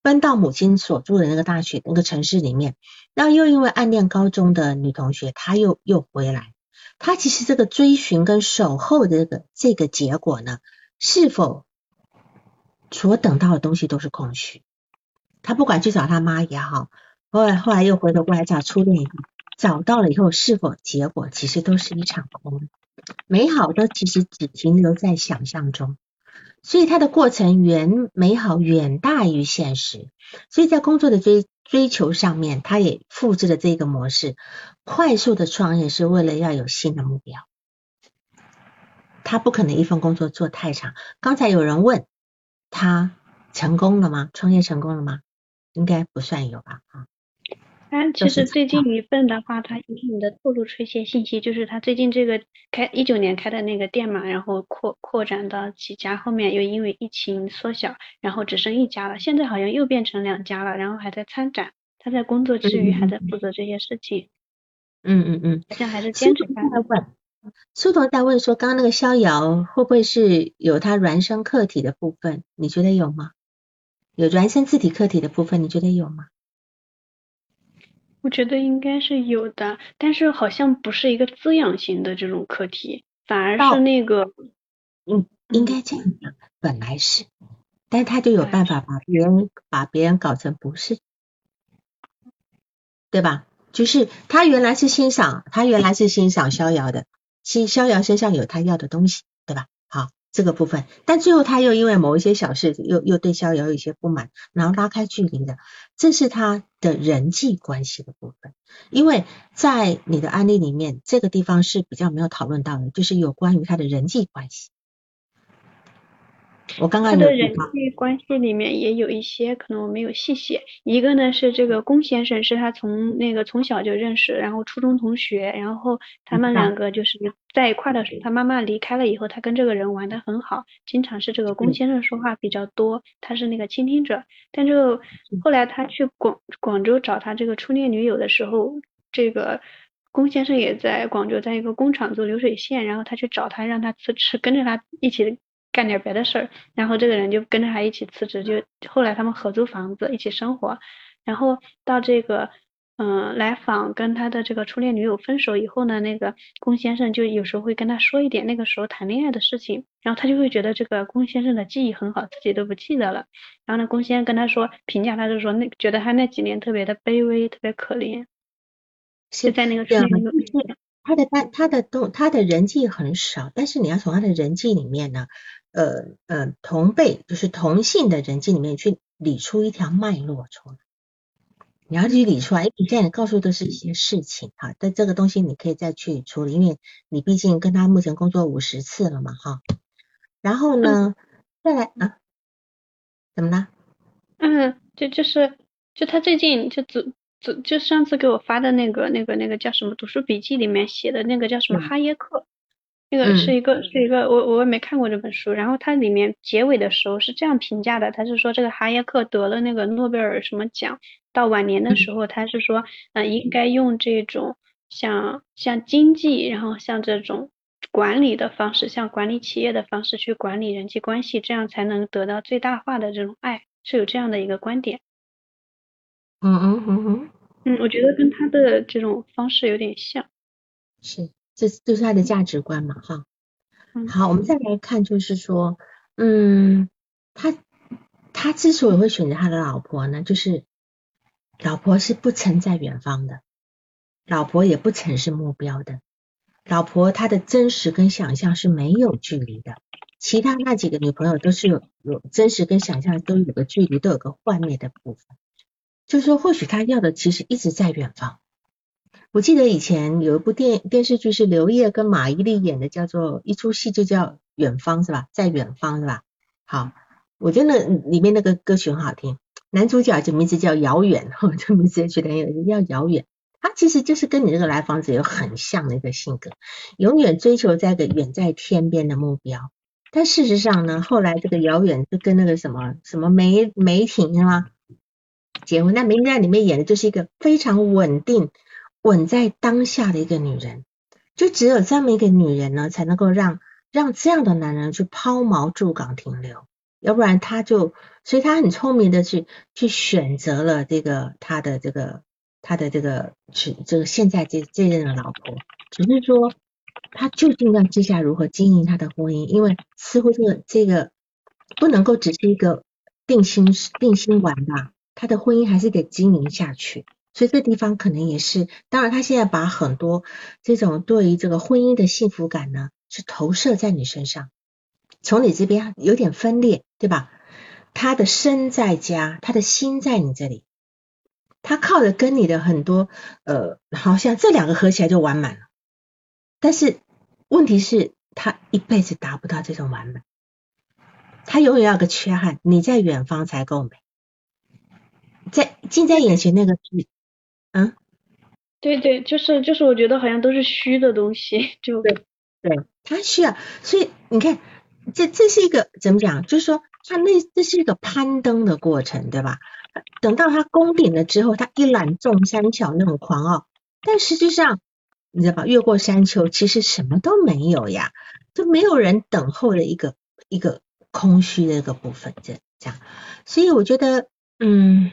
搬到母亲所住的那个大学那个城市里面，然后又因为暗恋高中的女同学，他又又回来。他其实这个追寻跟守候的这个这个结果呢，是否所等到的东西都是空虚？他不管去找他妈也好，后来后来又回头过来找初恋，找到了以后，是否结果其实都是一场空？美好的其实只停留在想象中。所以它的过程远美好远大于现实，所以在工作的追追求上面，他也复制了这个模式。快速的创业是为了要有新的目标，他不可能一份工作做太长。刚才有人问他成功了吗？创业成功了吗？应该不算有吧？啊。哎，其实最近一份的话，他隐隐的透露出一些信息，就是他最近这个开一九年开的那个店嘛，然后扩扩展到几家，后面又因为疫情缩小，然后只剩一家了。现在好像又变成两家了，然后还在参展。他在工作之余还在负责这些事情。嗯嗯嗯。好像还是坚持在问。苏童在问说，刚刚那个逍遥会不会是有他孪生客体的部分？你觉得有吗？有孪生自体客体的部分，你觉得有吗？我觉得应该是有的，但是好像不是一个滋养型的这种课题，反而是那个，嗯，应该这样讲，本来是，但他就有办法把别人把别人搞成不是，对吧？就是他原来是欣赏，他原来是欣赏逍遥的，其实逍遥身上有他要的东西，对吧？这个部分，但最后他又因为某一些小事，又又对逍遥有一些不满，然后拉开距离的，这是他的人际关系的部分。因为在你的案例里面，这个地方是比较没有讨论到的，就是有关于他的人际关系。我刚刚他的人际关系里面也有一些可能我没有细写，一个呢是这个龚先生是他从那个从小就认识，然后初中同学，然后他们两个就是在一块的时候，他妈妈离开了以后，他跟这个人玩的很好，经常是这个龚先生说话比较多，他是那个倾听者，但就后来他去广广州找他这个初恋女友的时候，这个龚先生也在广州在一个工厂做流水线，然后他去找他让他辞职跟着他一起。干点别的事儿，然后这个人就跟着他一起辞职，就后来他们合租房子一起生活，然后到这个嗯来访跟他的这个初恋女友分手以后呢，那个龚先生就有时候会跟他说一点那个时候谈恋爱的事情，然后他就会觉得这个龚先生的记忆很好，自己都不记得了。然后呢，龚先生跟他说评价他就说那觉得他那几年特别的卑微，特别可怜，是在那个初恋女友。他的他他的东他的人际很少，但是你要从他的人际里面呢。呃呃，同辈就是同性的人际里面去理出一条脉络出来，你要去理出来，你现在告诉的是一些事情哈，但这个东西你可以再去处理，因为你毕竟跟他目前工作五十次了嘛哈。然后呢，再来啊，怎么了？嗯，就就是就他最近就组组就上次给我发的那个那个那个叫什么读书笔记里面写的那个叫什么哈耶克。那个是一个是一个我我也没看过这本书，然后它里面结尾的时候是这样评价的，他是说这个哈耶克得了那个诺贝尔什么奖，到晚年的时候他是说，嗯，应该用这种像像经济，然后像这种管理的方式，像管理企业的方式去管理人际关系，这样才能得到最大化的这种爱，是有这样的一个观点。嗯嗯嗯嗯，嗯，我觉得跟他的这种方式有点像。是。这就是他的价值观嘛，哈，好，我们再来看，就是说，嗯，他他之所以会选择他的老婆呢，就是老婆是不曾在远方的，老婆也不曾是目标的，老婆她的真实跟想象是没有距离的，其他那几个女朋友都是有有真实跟想象都有个距离，都有个幻灭的部分，就是说，或许他要的其实一直在远方。我记得以前有一部电电视剧是刘烨跟马伊琍演的，叫做一出戏就叫《远方》是吧？在远方是吧？好，我觉得那里面那个歌曲很好听，男主角就名字叫遥远，*laughs* 这名字也觉得有要遥远。他其实就是跟你这个来访者有很像的一个性格，永远追求在个远在天边的目标。但事实上呢，后来这个遥远是跟那个什么什么梅梅婷是吗？结婚，那梅婷在里面演的就是一个非常稳定。稳在当下的一个女人，就只有这么一个女人呢，才能够让让这样的男人去抛锚驻港停留，要不然他就，所以他很聪明的去去选择了这个他的这个他的这个去这个现在这这任的老婆，只是说他究竟要接下来如何经营他的婚姻，因为似乎这个这个不能够只是一个定心定心丸吧，他的婚姻还是得经营下去。所以这地方可能也是，当然他现在把很多这种对于这个婚姻的幸福感呢，是投射在你身上，从你这边有点分裂，对吧？他的身在家，他的心在你这里，他靠着跟你的很多呃，好像这两个合起来就完满了，但是问题是，他一辈子达不到这种完美，他永远有个缺憾，你在远方才够美，在近在眼前那个是。嗯，对对，就是就是，我觉得好像都是虚的东西，就对，对，他需要，所以你看，这这是一个怎么讲？就是说，他那这是一个攀登的过程，对吧？等到他攻顶了之后，他一览众山小那种狂傲，但实际上，你知道吧？越过山丘，其实什么都没有呀，就没有人等候的一个一个空虚的一个部分，这这样，所以我觉得，嗯，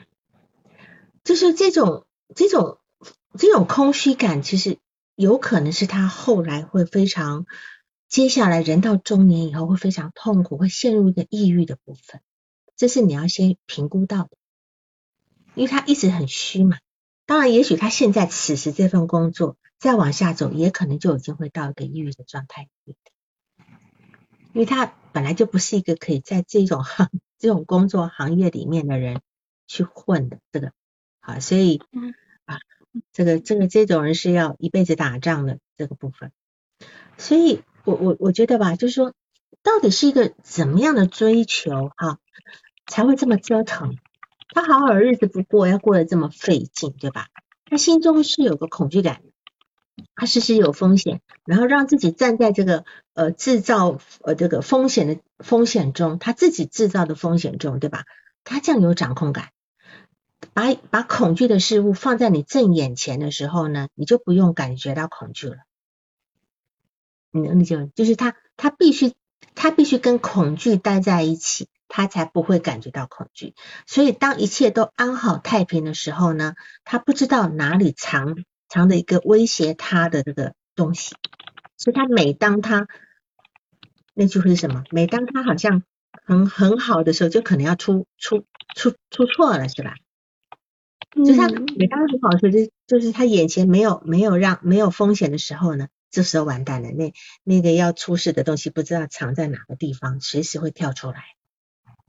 就是这种。这种这种空虚感，其实有可能是他后来会非常，接下来人到中年以后会非常痛苦，会陷入一个抑郁的部分，这是你要先评估到的，因为他一直很虚嘛，当然，也许他现在此时这份工作再往下走，也可能就已经会到一个抑郁的状态因为他本来就不是一个可以在这种行这种工作行业里面的人去混的，这个好，所以啊，这个这个这种人是要一辈子打仗的这个部分，所以我我我觉得吧，就是说，到底是一个怎么样的追求哈，才会这么折腾？他好好的日子不过，要过得这么费劲，对吧？他心中是有个恐惧感，他时时有风险，然后让自己站在这个呃制造呃这个风险的风险中，他自己制造的风险中，对吧？他这样有掌控感，把把恐惧的事物放在你正眼前的时候呢，你就不用感觉到恐惧了。你能理解吗就是他他必须他必须跟恐惧待在一起。他才不会感觉到恐惧，所以当一切都安好太平的时候呢，他不知道哪里藏藏着一个威胁他的这个东西，所以他每当他那句是什么？每当他好像很很好的时候，就可能要出出出出错了，是吧？就他每当很好的时候，就就是他眼前没有没有让没有风险的时候呢，这时候完蛋了，那那个要出事的东西不知道藏在哪个地方，随时会跳出来。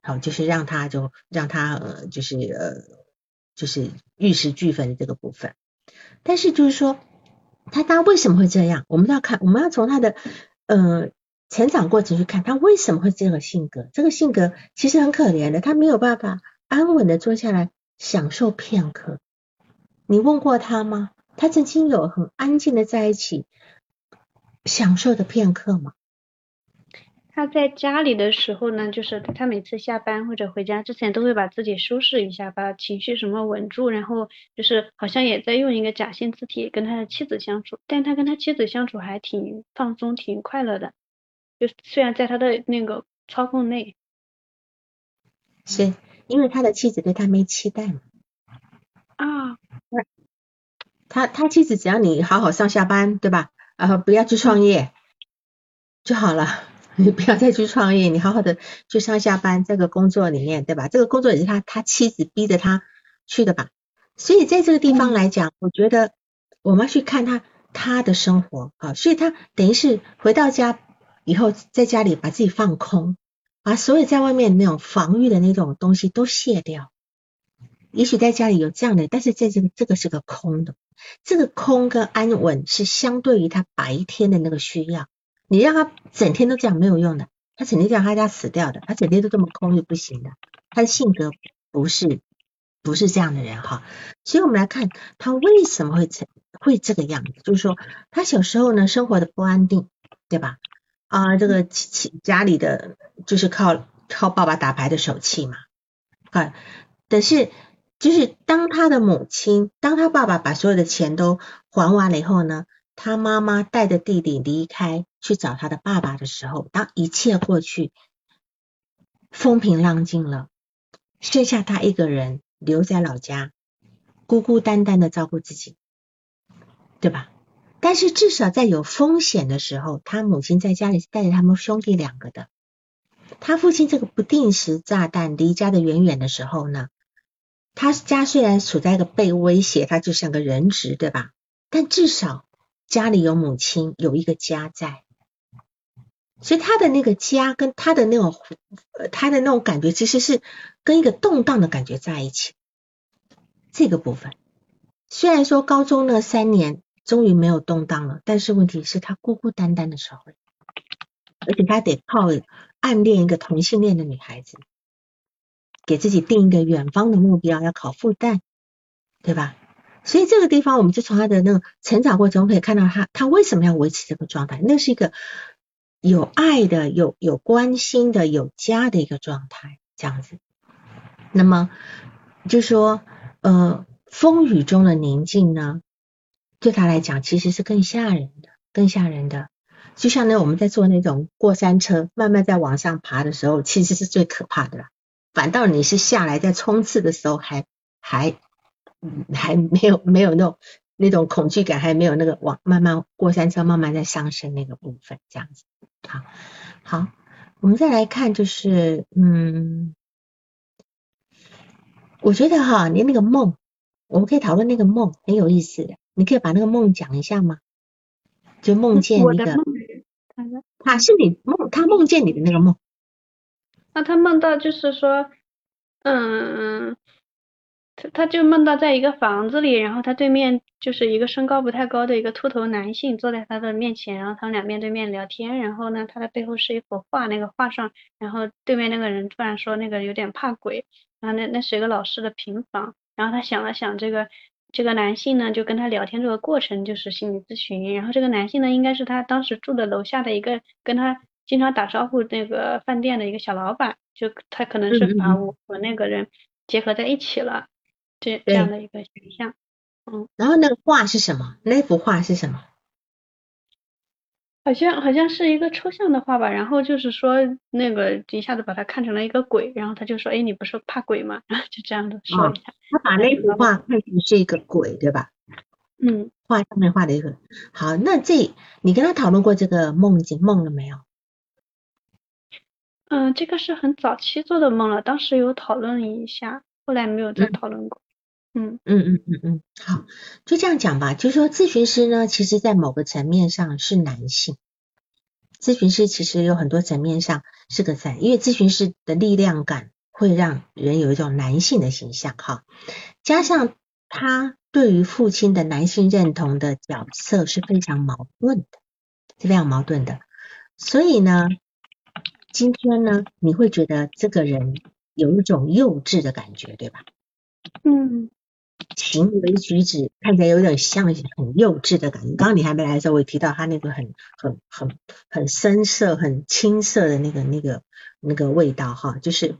好，就是让他就让他呃，就是呃，就是玉石俱焚的这个部分。但是就是说，他他为什么会这样？我们要看，我们要从他的呃成长过程去看，他为什么会这个性格？这个性格其实很可怜的，他没有办法安稳的坐下来享受片刻。你问过他吗？他曾经有很安静的在一起享受的片刻吗？他在家里的时候呢，就是他每次下班或者回家之前，都会把自己收拾一下，把情绪什么稳住，然后就是好像也在用一个假性字体跟他的妻子相处，但他跟他妻子相处还挺放松、挺快乐的，就虽然在他的那个操控内，是因为他的妻子对他没期待嘛？啊，他他妻子只要你好好上下班，对吧？然后不要去创业就好了。你不要再去创业，你好好的去上下班，这个工作里面，对吧？这个工作也是他他妻子逼着他去的吧？所以在这个地方来讲，我觉得我们要去看他他的生活啊，所以他等于是回到家以后，在家里把自己放空，把所有在外面那种防御的那种东西都卸掉。也许在家里有这样的，但是在这个这个是个空的，这个空跟安稳是相对于他白天的那个需要。你让他整天都这样没有用的，他整天这样他家死掉的，他整天都这么空就不行的，他的性格不是不是这样的人哈，所以我们来看他为什么会成会这个样子，就是说他小时候呢生活的不安定，对吧？啊，这个家里的就是靠靠爸爸打牌的手气嘛，啊，但是就是当他的母亲，当他爸爸把所有的钱都还完了以后呢？他妈妈带着弟弟离开去找他的爸爸的时候，当一切过去，风平浪静了，剩下他一个人留在老家，孤孤单单的照顾自己，对吧？但是至少在有风险的时候，他母亲在家里是带着他们兄弟两个的。他父亲这个不定时炸弹离家的远远的时候呢，他家虽然处在一个被威胁，他就像个人质，对吧？但至少。家里有母亲，有一个家在，所以他的那个家跟他的那种，呃，他的那种感觉其实是跟一个动荡的感觉在一起。这个部分，虽然说高中那三年终于没有动荡了，但是问题是他孤孤单单的时候，而且他得靠暗恋一个同性恋的女孩子，给自己定一个远方的目标，要考复旦，对吧？所以这个地方，我们就从他的那个成长过程中可以看到，他他为什么要维持这个状态？那是一个有爱的、有有关心的、有家的一个状态，这样子。那么就说，呃，风雨中的宁静呢，对他来讲其实是更吓人的，更吓人的。就像呢，我们在坐那种过山车，慢慢在往上爬的时候，其实是最可怕的啦。反倒你是下来在冲刺的时候，还还。还没有没有那种那种恐惧感，还没有那个往慢慢过山车慢慢在上升那个部分，这样子。好，好，我们再来看，就是嗯，我觉得哈，你那个梦我们可以讨论那个梦，很有意思的。你可以把那个梦讲一下吗？就梦见那个，他是你梦，他梦见你的那个梦。那他梦到就是说，嗯。他他就梦到在一个房子里，然后他对面就是一个身高不太高的一个秃头男性坐在他的面前，然后他们俩面对面聊天，然后呢，他的背后是一幅画，那个画上，然后对面那个人突然说那个有点怕鬼，然后那那是一个老师的平房，然后他想了想这个这个男性呢，就跟他聊天这个过程就是心理咨询，然后这个男性呢应该是他当时住的楼下的一个跟他经常打招呼那个饭店的一个小老板，就他可能是把我和那个人结合在一起了。这这样的一个形象，嗯，然后那个画是什么？那幅画是什么？好像好像是一个抽象的画吧。然后就是说那个一下子把它看成了一个鬼，然后他就说：“哎，你不是怕鬼吗？” *laughs* 然后就这样的说一下。他把那幅画看成是一个鬼，对吧？嗯，画上面画的一个。好，那这你跟他讨论过这个梦境梦了没有？嗯，这个是很早期做的梦了，当时有讨论一下，后来没有再讨论过。嗯嗯嗯嗯嗯，好，就这样讲吧。就说咨询师呢，其实在某个层面上是男性。咨询师其实有很多层面上是个在，因为咨询师的力量感会让人有一种男性的形象哈。加上他对于父亲的男性认同的角色是非常矛盾的，是非常矛盾的。所以呢，今天呢，你会觉得这个人有一种幼稚的感觉，对吧？嗯。行为举止看起来有点像很幼稚的感觉。刚刚你还没来的时候，我提到他那个很很很很深色、很青涩的那个那个那个味道哈，就是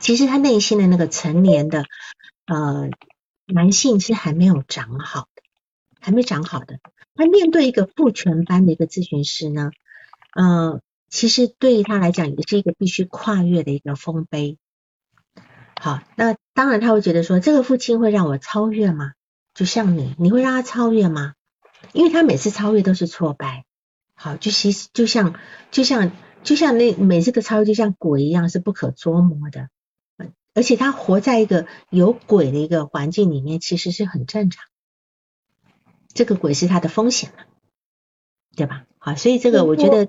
其实他内心的那个成年的呃男性是还没有长好的，还没长好的。他面对一个父权班的一个咨询师呢，呃，其实对于他来讲也是一个必须跨越的一个丰碑。好，那当然他会觉得说，这个父亲会让我超越吗？就像你，你会让他超越吗？因为他每次超越都是挫败。好，就其实就像就像就像那每次的超越就像鬼一样是不可捉摸的，而且他活在一个有鬼的一个环境里面，其实是很正常。这个鬼是他的风险嘛，对吧？好，所以这个我觉得，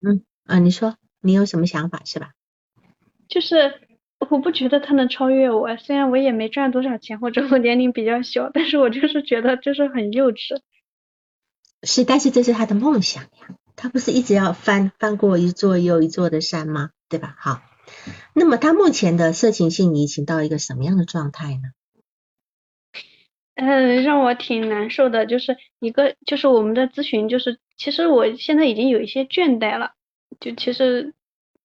嗯啊，你说你有什么想法是吧？就是。我不觉得他能超越我，虽然我也没赚多少钱，或者我年龄比较小，但是我就是觉得就是很幼稚。是，但是这是他的梦想呀，他不是一直要翻翻过一座又一座的山吗？对吧？好，那么他目前的色情性已经到一个什么样的状态呢？嗯，让我挺难受的，就是一个就是我们的咨询，就是其实我现在已经有一些倦怠了，就其实。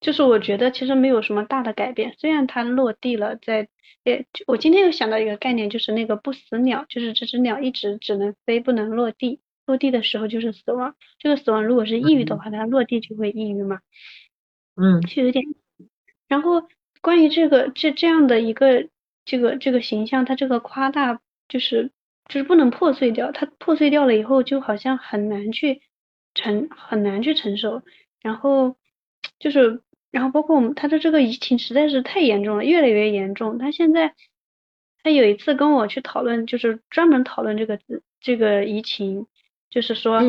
就是我觉得其实没有什么大的改变，虽然它落地了，在，也，我今天又想到一个概念，就是那个不死鸟，就是这只鸟一直只能飞不能落地，落地的时候就是死亡。这个死亡如果是抑郁的话，它落地就会抑郁嘛。嗯，就有点。然后关于这个这这样的一个这个这个形象，它这个夸大就是就是不能破碎掉，它破碎掉了以后就好像很难去承很难去承受，然后就是。然后包括我们他的这个疫情实在是太严重了，越来越严重。他现在他有一次跟我去讨论，就是专门讨论这个这个疫情，就是说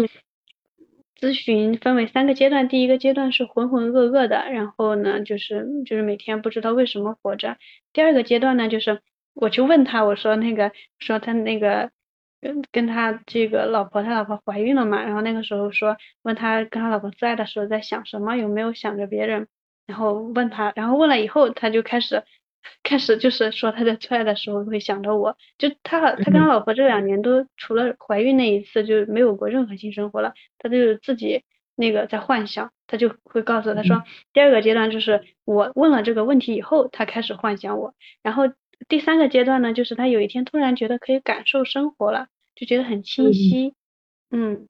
咨询分为三个阶段，第一个阶段是浑浑噩噩的，然后呢就是就是每天不知道为什么活着。第二个阶段呢就是我去问他，我说那个说他那个跟跟他这个老婆，他老婆怀孕了嘛，然后那个时候说问他跟他老婆在的时候在想什么，有没有想着别人。然后问他，然后问了以后，他就开始开始就是说他在做爱的时候会想着我，就他他跟他老婆这两年都除了怀孕那一次就没有过任何性生活了，他就自己那个在幻想，他就会告诉他说，第二个阶段就是我问了这个问题以后，他开始幻想我，然后第三个阶段呢，就是他有一天突然觉得可以感受生活了，就觉得很清晰，嗯。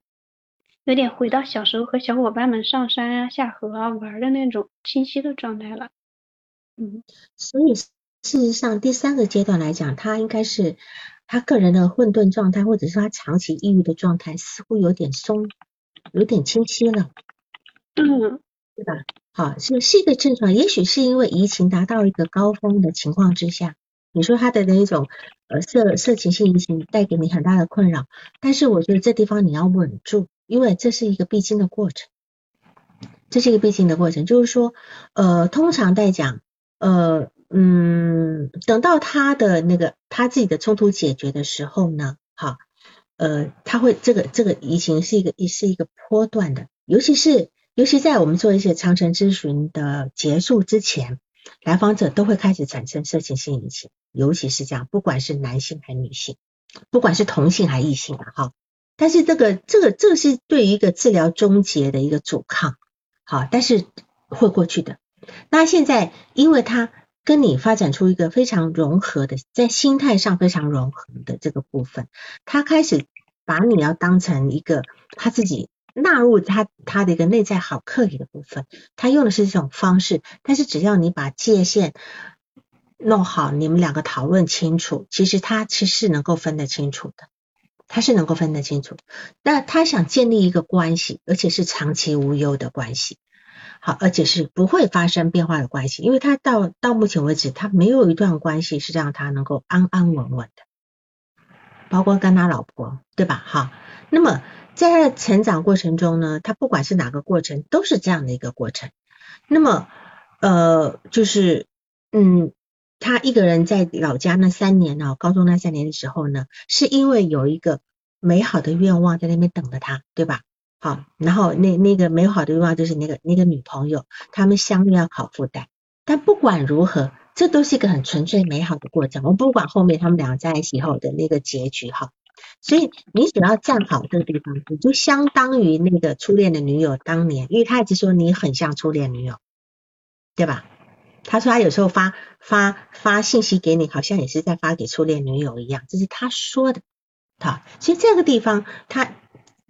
有点回到小时候和小伙伴们上山啊、下河啊玩的那种清晰的状态了。嗯，所以事实上第三个阶段来讲，他应该是他个人的混沌状态，或者是他长期抑郁的状态，似乎有点松，有点清晰了。嗯，对吧？好，是是一个症状，也许是因为疫情达到一个高峰的情况之下，你说他的那一种呃色色情性疫情带给你很大的困扰，但是我觉得这地方你要稳住，因为这是一个必经的过程，这是一个必经的过程，就是说呃通常在讲呃嗯等到他的那个他自己的冲突解决的时候呢，好呃他会这个这个移情是一个是一个波段的，尤其是尤其在我们做一些长程咨询的结束之前。来访者都会开始产生色情性移情，尤其是这样，不管是男性还是女性，不管是同性还是异性啊，哈。但是这个这个这个是对于一个治疗终结的一个阻抗，好，但是会过去的。那现在因为他跟你发展出一个非常融合的，在心态上非常融合的这个部分，他开始把你要当成一个他自己。纳入他他的一个内在好客体的部分，他用的是这种方式，但是只要你把界限弄好，你们两个讨论清楚，其实他其实是能够分得清楚的，他是能够分得清楚。那他想建立一个关系，而且是长期无忧的关系，好，而且是不会发生变化的关系，因为他到到目前为止，他没有一段关系是让他能够安安稳稳的，包括跟他老婆，对吧？哈，那么。在他的成长过程中呢，他不管是哪个过程，都是这样的一个过程。那么，呃，就是，嗯，他一个人在老家那三年呢，高中那三年的时候呢，是因为有一个美好的愿望在那边等着他，对吧？好，然后那那个美好的愿望就是那个那个女朋友，他们相遇要考复旦。但不管如何，这都是一个很纯粹美好的过程。我不管后面他们两个在一起后的那个结局，哈。所以你只要站好这个地方，你就相当于那个初恋的女友当年，因为他一直说你很像初恋女友，对吧？他说他有时候发发发信息给你，好像也是在发给初恋女友一样，这是他说的。好，其实这个地方他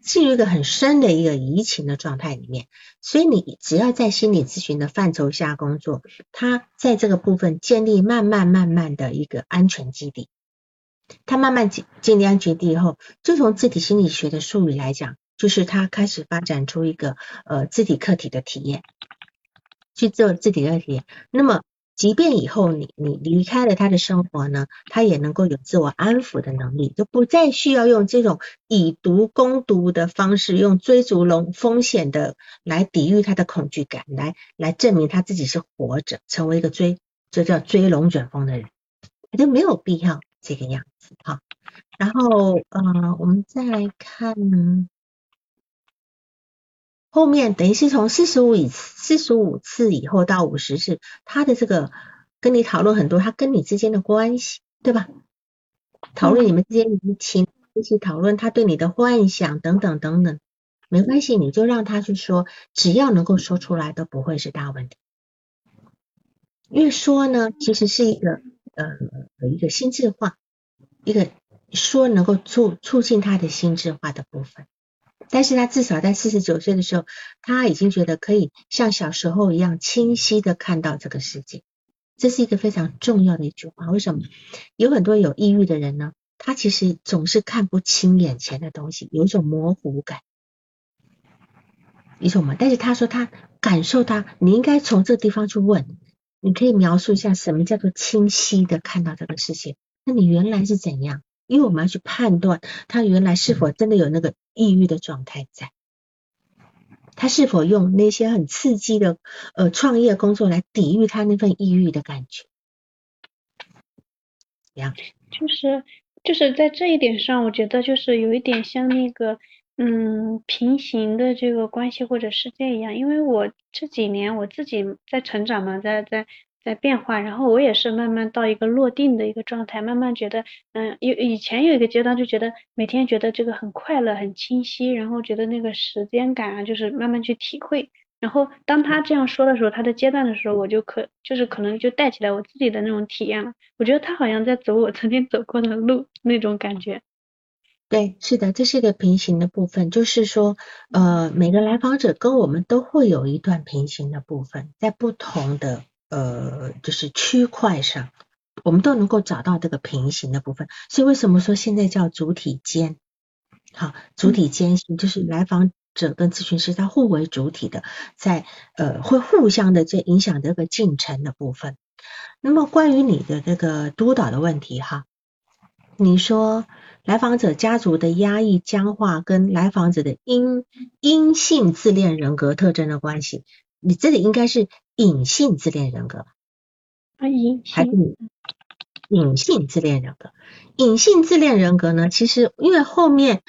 进入一个很深的一个移情的状态里面，所以你只要在心理咨询的范畴下工作，他在这个部分建立慢慢慢慢的一个安全基地。他慢慢建建立安全地以后，就从自体心理学的术语来讲，就是他开始发展出一个呃自体客体的体验，去做自己的体验。那么，即便以后你你离开了他的生活呢，他也能够有自我安抚的能力，就不再需要用这种以毒攻毒的方式，用追逐龙风险的来抵御他的恐惧感，来来证明他自己是活着，成为一个追就叫追龙卷风的人，就没有必要这个样。子哈，然后呃，我们再来看后面，等于是从四十五以四十五次以后到五十次，他的这个跟你讨论很多，他跟你之间的关系，对吧？讨论你们之间的情，一起讨论他对你的幻想等等等等，没关系，你就让他去说，只要能够说出来，都不会是大问题。因为说呢，其实是一个呃一个心智化。一个说能够促促进他的心智化的部分，但是他至少在四十九岁的时候，他已经觉得可以像小时候一样清晰的看到这个世界，这是一个非常重要的一句话。为什么？有很多有抑郁的人呢，他其实总是看不清眼前的东西，有一种模糊感，一种嘛。但是他说他感受他，你应该从这地方去问，你可以描述一下什么叫做清晰的看到这个世界。那你原来是怎样？因为我们要去判断他原来是否真的有那个抑郁的状态在，他是否用那些很刺激的呃创业工作来抵御他那份抑郁的感觉？就是就是在这一点上，我觉得就是有一点像那个嗯平行的这个关系或者世界一样，因为我这几年我自己在成长嘛，在在。在变化，然后我也是慢慢到一个落定的一个状态，慢慢觉得，嗯，有以前有一个阶段就觉得每天觉得这个很快乐、很清晰，然后觉得那个时间感啊，就是慢慢去体会。然后当他这样说的时候，他的阶段的时候，我就可就是可能就带起来我自己的那种体验了。我觉得他好像在走我曾经走过的路那种感觉。对，是的，这是一个平行的部分，就是说，呃，每个来访者跟我们都会有一段平行的部分，在不同的。呃，就是区块上，我们都能够找到这个平行的部分。所以为什么说现在叫主体间？好，主体间性就是来访者跟咨询师他互为主体的，在呃会互相的在影响这个进程的部分。那么关于你的这个督导的问题哈，你说来访者家族的压抑僵化跟来访者的阴阴性自恋人格特征的关系，你这里应该是隐性自恋人格。啊，隐还是你。隐性自恋人格？隐性自恋人格呢，其实因为后面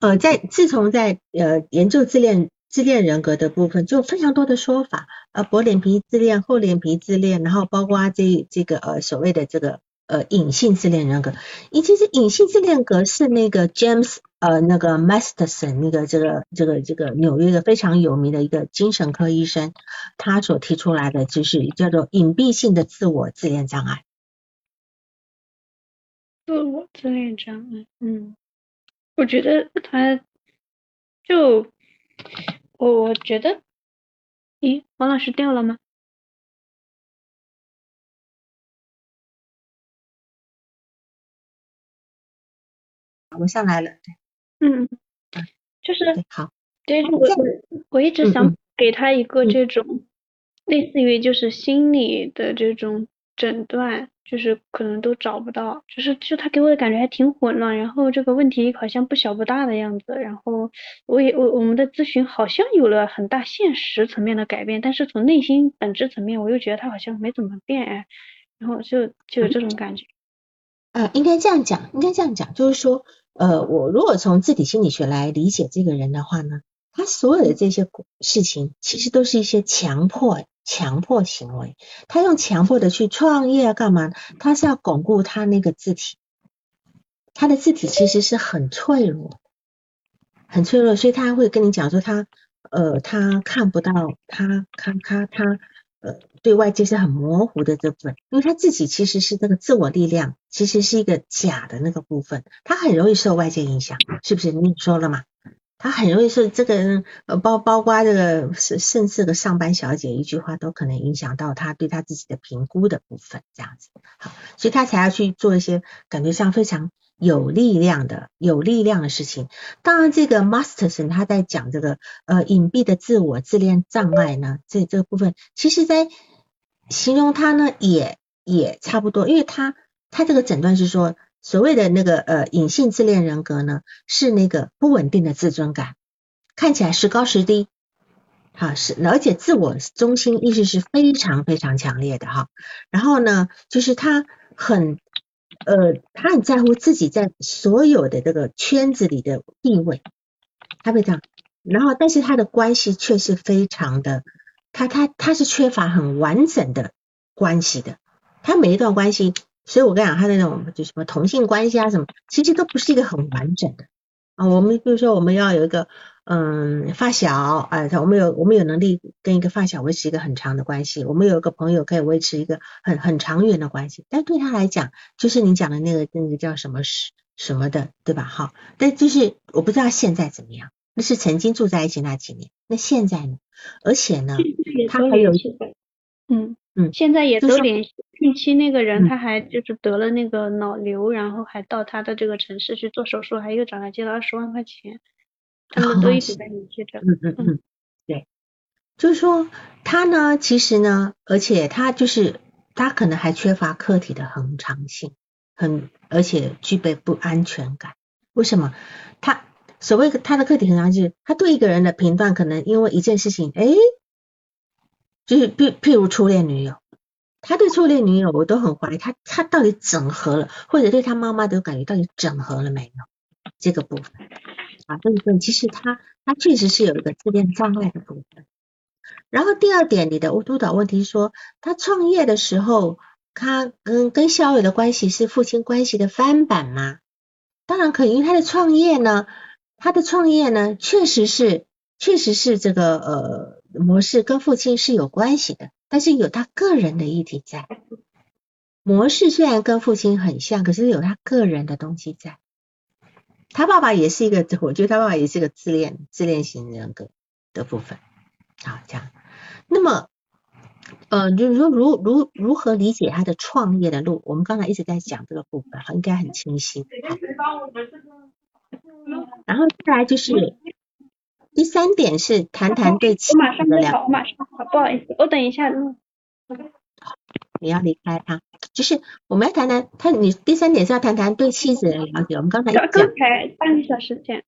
呃在自从在呃研究自恋自恋人格的部分，就非常多的说法，呃薄脸皮自恋、厚脸皮自恋，然后包括这这个呃所谓的这个呃隐性自恋人格，以及是隐性自恋格是那个 James 呃那个 Masterson 那个这个这个这个纽约的非常有名的一个精神科医生，他所提出来的就是叫做隐蔽性的自我自恋障碍。自我自恋障碍，嗯，我觉得他就我我觉得，咦，王老师掉了吗？我上来了，嗯，就是对，好，对，我我我一直嗯想嗯给他一个嗯这种类似于就是心理的这种诊断，就是可能都找不到，就是就他给我的感觉还挺混乱，然后这个问题好像不小不大的样子，然后我也我我们的咨询好像有了很大现实层面的改变，但是从内心本质层面，我又觉得他好像没怎么变，哎，然后就就有这种感觉。呃，应该这样讲，应该这样讲，就是说，呃，我如果从自体心理学来理解这个人的话呢，他所有的这些事情，其实都是一些强迫、强迫行为。他用强迫的去创业啊干嘛？他是要巩固他那个字体，他的字体其实是很脆弱，很脆弱，所以他会跟你讲说他，呃，他看不到，他他他他。呃，对外界是很模糊的这部分，因为他自己其实是那个自我力量，其实是一个假的那个部分，他很容易受外界影响，是不是？你说了嘛？他很容易受这个，呃，包包括这个甚甚至个上班小姐一句话都可能影响到他对他自己的评估的部分，这样子，好，所以他才要去做一些感觉上非常有力量的、有力量的事情。当然，这个 Masterson 他在讲这个呃隐蔽的自我自恋障碍呢，这这个部分，其实在形容他呢也也差不多，因为他他这个诊断是说，所谓的那个呃隐性自恋人格呢，是那个不稳定的自尊感，看起来时高时低。哈是，而且自我中心意识是非常非常强烈的哈。然后呢，就是他很呃，他很在乎自己在所有的这个圈子里的地位，他会这样。然后，但是他的关系却是非常的，他他他是缺乏很完整的关系的。他每一段关系，所以我跟你讲，他那种就什么同性关系啊什么，其实都不是一个很完整的啊。我们比如说，我们要有一个嗯发小，哎、我们有我们有能力跟一个发小维持一个很长的关系，我们有一个朋友可以维持一个很很长远的关系，但对他来讲，就是你讲的那个那个叫什么什什么的，对吧？哈，但就是我不知道现在怎么样，那是曾经住在一起那几年，那现在呢？而且呢，他还有联系的，嗯嗯现在也都联系。近期那个人嗯他还就是得了那个脑瘤，然后还到他的这个城市去做手术，还又找他借了二十万块钱，他们都哦一直在联系着。嗯嗯嗯，对，就是说他呢，其实呢，而且他就是他可能还缺乏客体的恒常性，很而且具备不安全感。为什么？他所谓他的客体恒常性，他对一个人的评断可能因为一件事情，哎，就是譬譬如初恋女友，他对初恋女友我都很怀疑，他他到底整合了，或者对他妈妈的感觉到底整合了没有这个部分。啊，这部分其实他他确实是有一个自恋障碍的部分。然后第二点，你的督导问题说，他创业的时候，他跟跟校友的关系是父亲关系的翻版吗？当然可以，因为他的创业呢，他的创业呢，确实是确实是这个呃模式跟父亲是有关系的，但是有他个人的议题在。模式虽然跟父亲很像，可是有他个人的东西在。他爸爸也是一个，我觉得他爸爸也是个自恋自恋型人格的部分。好，这样。那么，呃，就是说如如如何理解他的创业的路？我们刚才一直在讲这个部分，应该很清晰。然后再来就是第三点是谈谈对妻我马上子的了就好，我马上好，不好意思，我等一下。嗯你要离开他，就是我们要谈谈他，你第三点是要谈谈对妻子的了解。我们刚才讲，刚才半个小时前。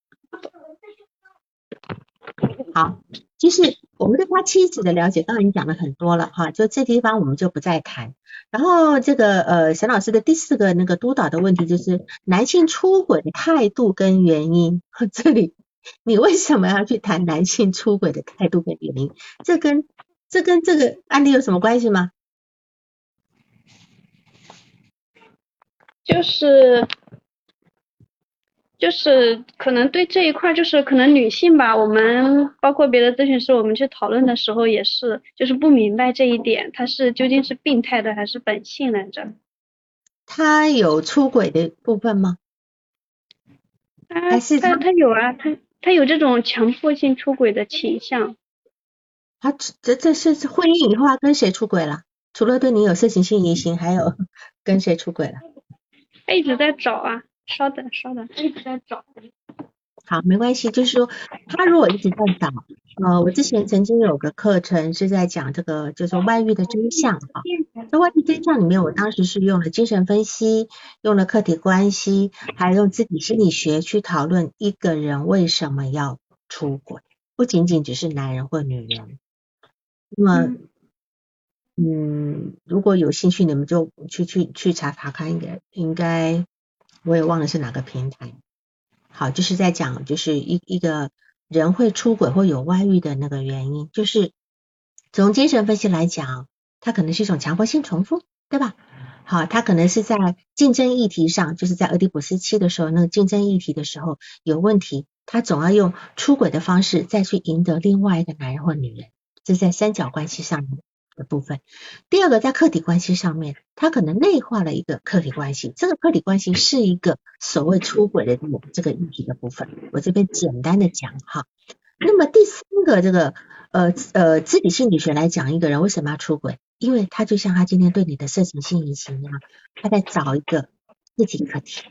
好，就是我们对他妻子的了解，刚才已经讲了很多了哈，就这地方我们就不再谈。然后这个呃，沈老师的第四个那个督导的问题就是男性出轨的态度跟原因。*laughs* 这里你为什么要去谈男性出轨的态度跟原因？这跟这跟这个案例有什么关系吗？就是。就是可能对这一块，就是可能女性吧，我们包括别的咨询师，我们去讨论的时候也是，就是不明白这一点，他是究竟是病态的还是本性来着？他有出轨的部分吗？他他他有啊，他他有这种强迫性出轨的倾向。他这这是婚姻以后他跟谁出轨了？除了对你有色情性疑心，还有 *laughs* 跟谁出轨了？他一直在找啊。稍等，稍等，他一直在找。好，没关系，就是说，他如果一直在找，呃，我之前曾经有个课程是在讲这个，就是外遇的真相啊。在外遇真相里面，我当时是用了精神分析，用了客体关系，还用自己心理学去讨论一个人为什么要出轨，不仅仅只是男人或女人。那么，嗯，如果有兴趣，你们就去去去查查看，应该应该。我也忘了是哪个平台，好，就是在讲，就是一一个人会出轨或有外遇的那个原因，就是从精神分析来讲，它可能是一种强迫性重复，对吧？好，它可能是在竞争议题上，就是在俄狄浦斯期的时候，那个竞争议题的时候有问题，他总要用出轨的方式再去赢得另外一个男人或女人，这在三角关系上面。的部分，第二个在客体关系上面，他可能内化了一个客体关系，这个客体关系是一个所谓出轨的这个议题的部分，我这边简单的讲哈。那么第三个这个呃呃自体心理学来讲，一个人为什么要出轨？因为他就像他今天对你的色情性移情一样，他在找一个自体客体，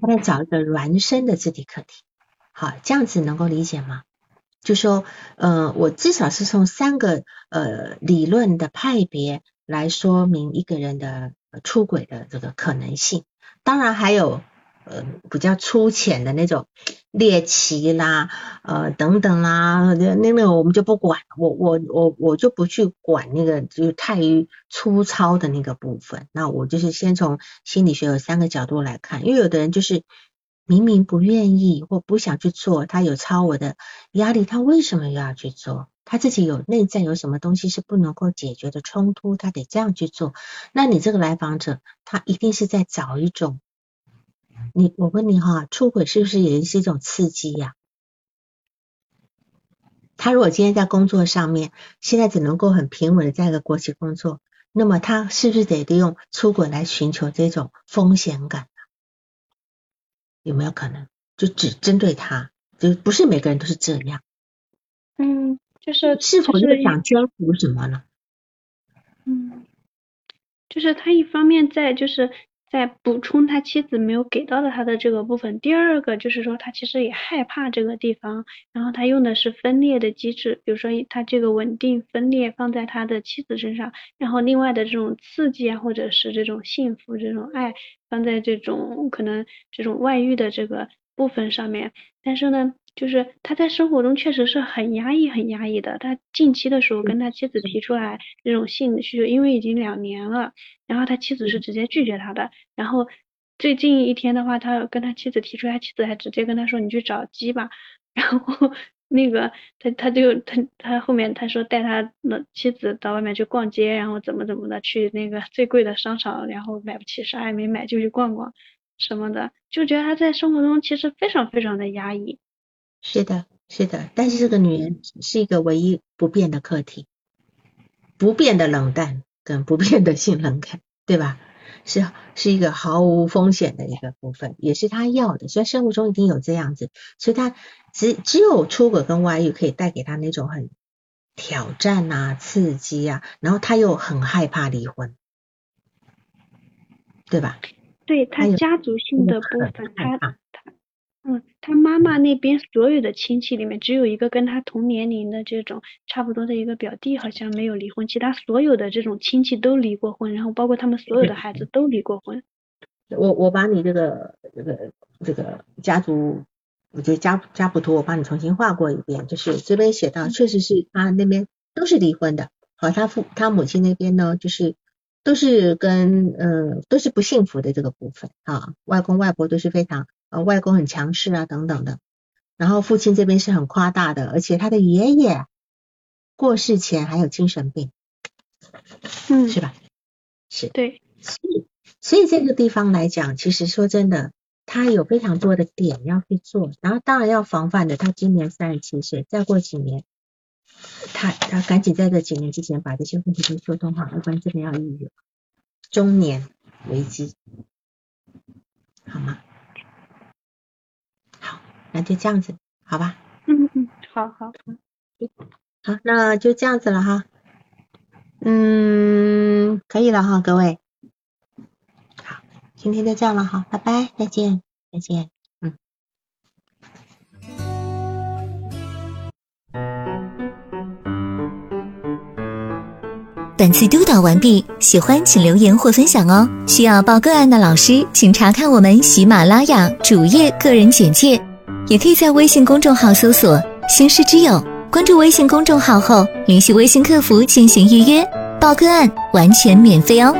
他在找一个孪生的自体客体。好，这样子能够理解吗？就说，呃，我至少是从三个呃理论的派别来说明一个人的出轨的这个可能性。当然还有呃比较粗浅的那种猎奇啦，呃等等啦，那那我们就不管，我我我我就不去管那个就是太于粗糙的那个部分。那我就是先从心理学有三个角度来看，因为有的人就是。明明不愿意或不想去做，他有超我的压力，他为什么又要去做？他自己有内在有什么东西是不能够解决的冲突，他得这样去做。那你这个来访者，他一定是在找一种，你我问你哈，出轨是不是也是一种刺激呀？他如果今天在工作上面，现在只能够很平稳的在一个国企工作，那么他是不是得利用出轨来寻求这种风险感？有没有可能就只针对他？就不是每个人都是这样。嗯，就是是否是想征服什么呢？嗯，就是他一方面在就是。在补充他妻子没有给到的他的这个部分。第二个就是说，他其实也害怕这个地方，然后他用的是分裂的机制，比如说他这个稳定分裂放在他的妻子身上，然后另外的这种刺激啊，或者是这种幸福、这种爱放在这种可能这种外遇的这个部分上面，但是呢。就是他在生活中确实是很压抑、很压抑的。他近期的时候跟他妻子提出来这种性需求，因为已经两年了，然后他妻子是直接拒绝他的。然后最近一天的话，他跟他妻子提出，他妻子还直接跟他说：“你去找鸡吧。”然后 *laughs* 那个他他就他他后面他说带他的妻子到外面去逛街，然后怎么怎么的去那个最贵的商场，然后买不起啥也没买就去逛逛什么的，就觉得他在生活中其实非常非常的压抑。是的，是的，但是这个女人是一个唯一不变的客体，不变的冷淡跟不变的性冷感，对吧？是是一个毫无风险的一个部分，也是他要的，所以生活中一定有这样子，所以他只只有出轨跟外遇可以带给他那种很挑战啊、刺激啊，然后他又很害怕离婚，对吧？对他家族性的部分，他他。嗯，他妈妈妈那边所有的亲戚里面，只有一个跟他同年龄的这种差不多的一个表弟好像没有离婚，其他所有的这种亲戚都离过婚，然后包括他们所有的孩子都离过婚。我我把你这个这个这个家族，我觉得家家谱图我帮你重新画过一遍，就是这边写到，确实是他那边都是离婚的，好，他父他母亲那边呢，就是都是跟呃都是不幸福的这个部分啊，外公外婆都是非常呃外公很强势啊等等的，然后父亲这边是很夸大的，而且他的爷爷过世前还有精神病，嗯，是吧？是，对，所以。所以这个地方来讲，其实说真的，他有非常多的点要去做，然后当然要防范的。他今年三十七岁，再过几年，他他赶紧在这几年之前把这些问题都修通好，要不然真的要抑郁了中年危机，好吗？好，那就这样子，好吧？嗯嗯，好好好，好，那就这样子了哈。嗯，可以了哈，各位。好今天就这样了哈，拜拜，再见，再见，嗯。本次督导完毕，喜欢请留言或分享哦。需要报个案的老师，请查看我们喜马拉雅主页个人简介，也可以在微信公众号搜索“星师之友”，关注微信公众号后，联系微信客服进行预约，报个案完全免费哦。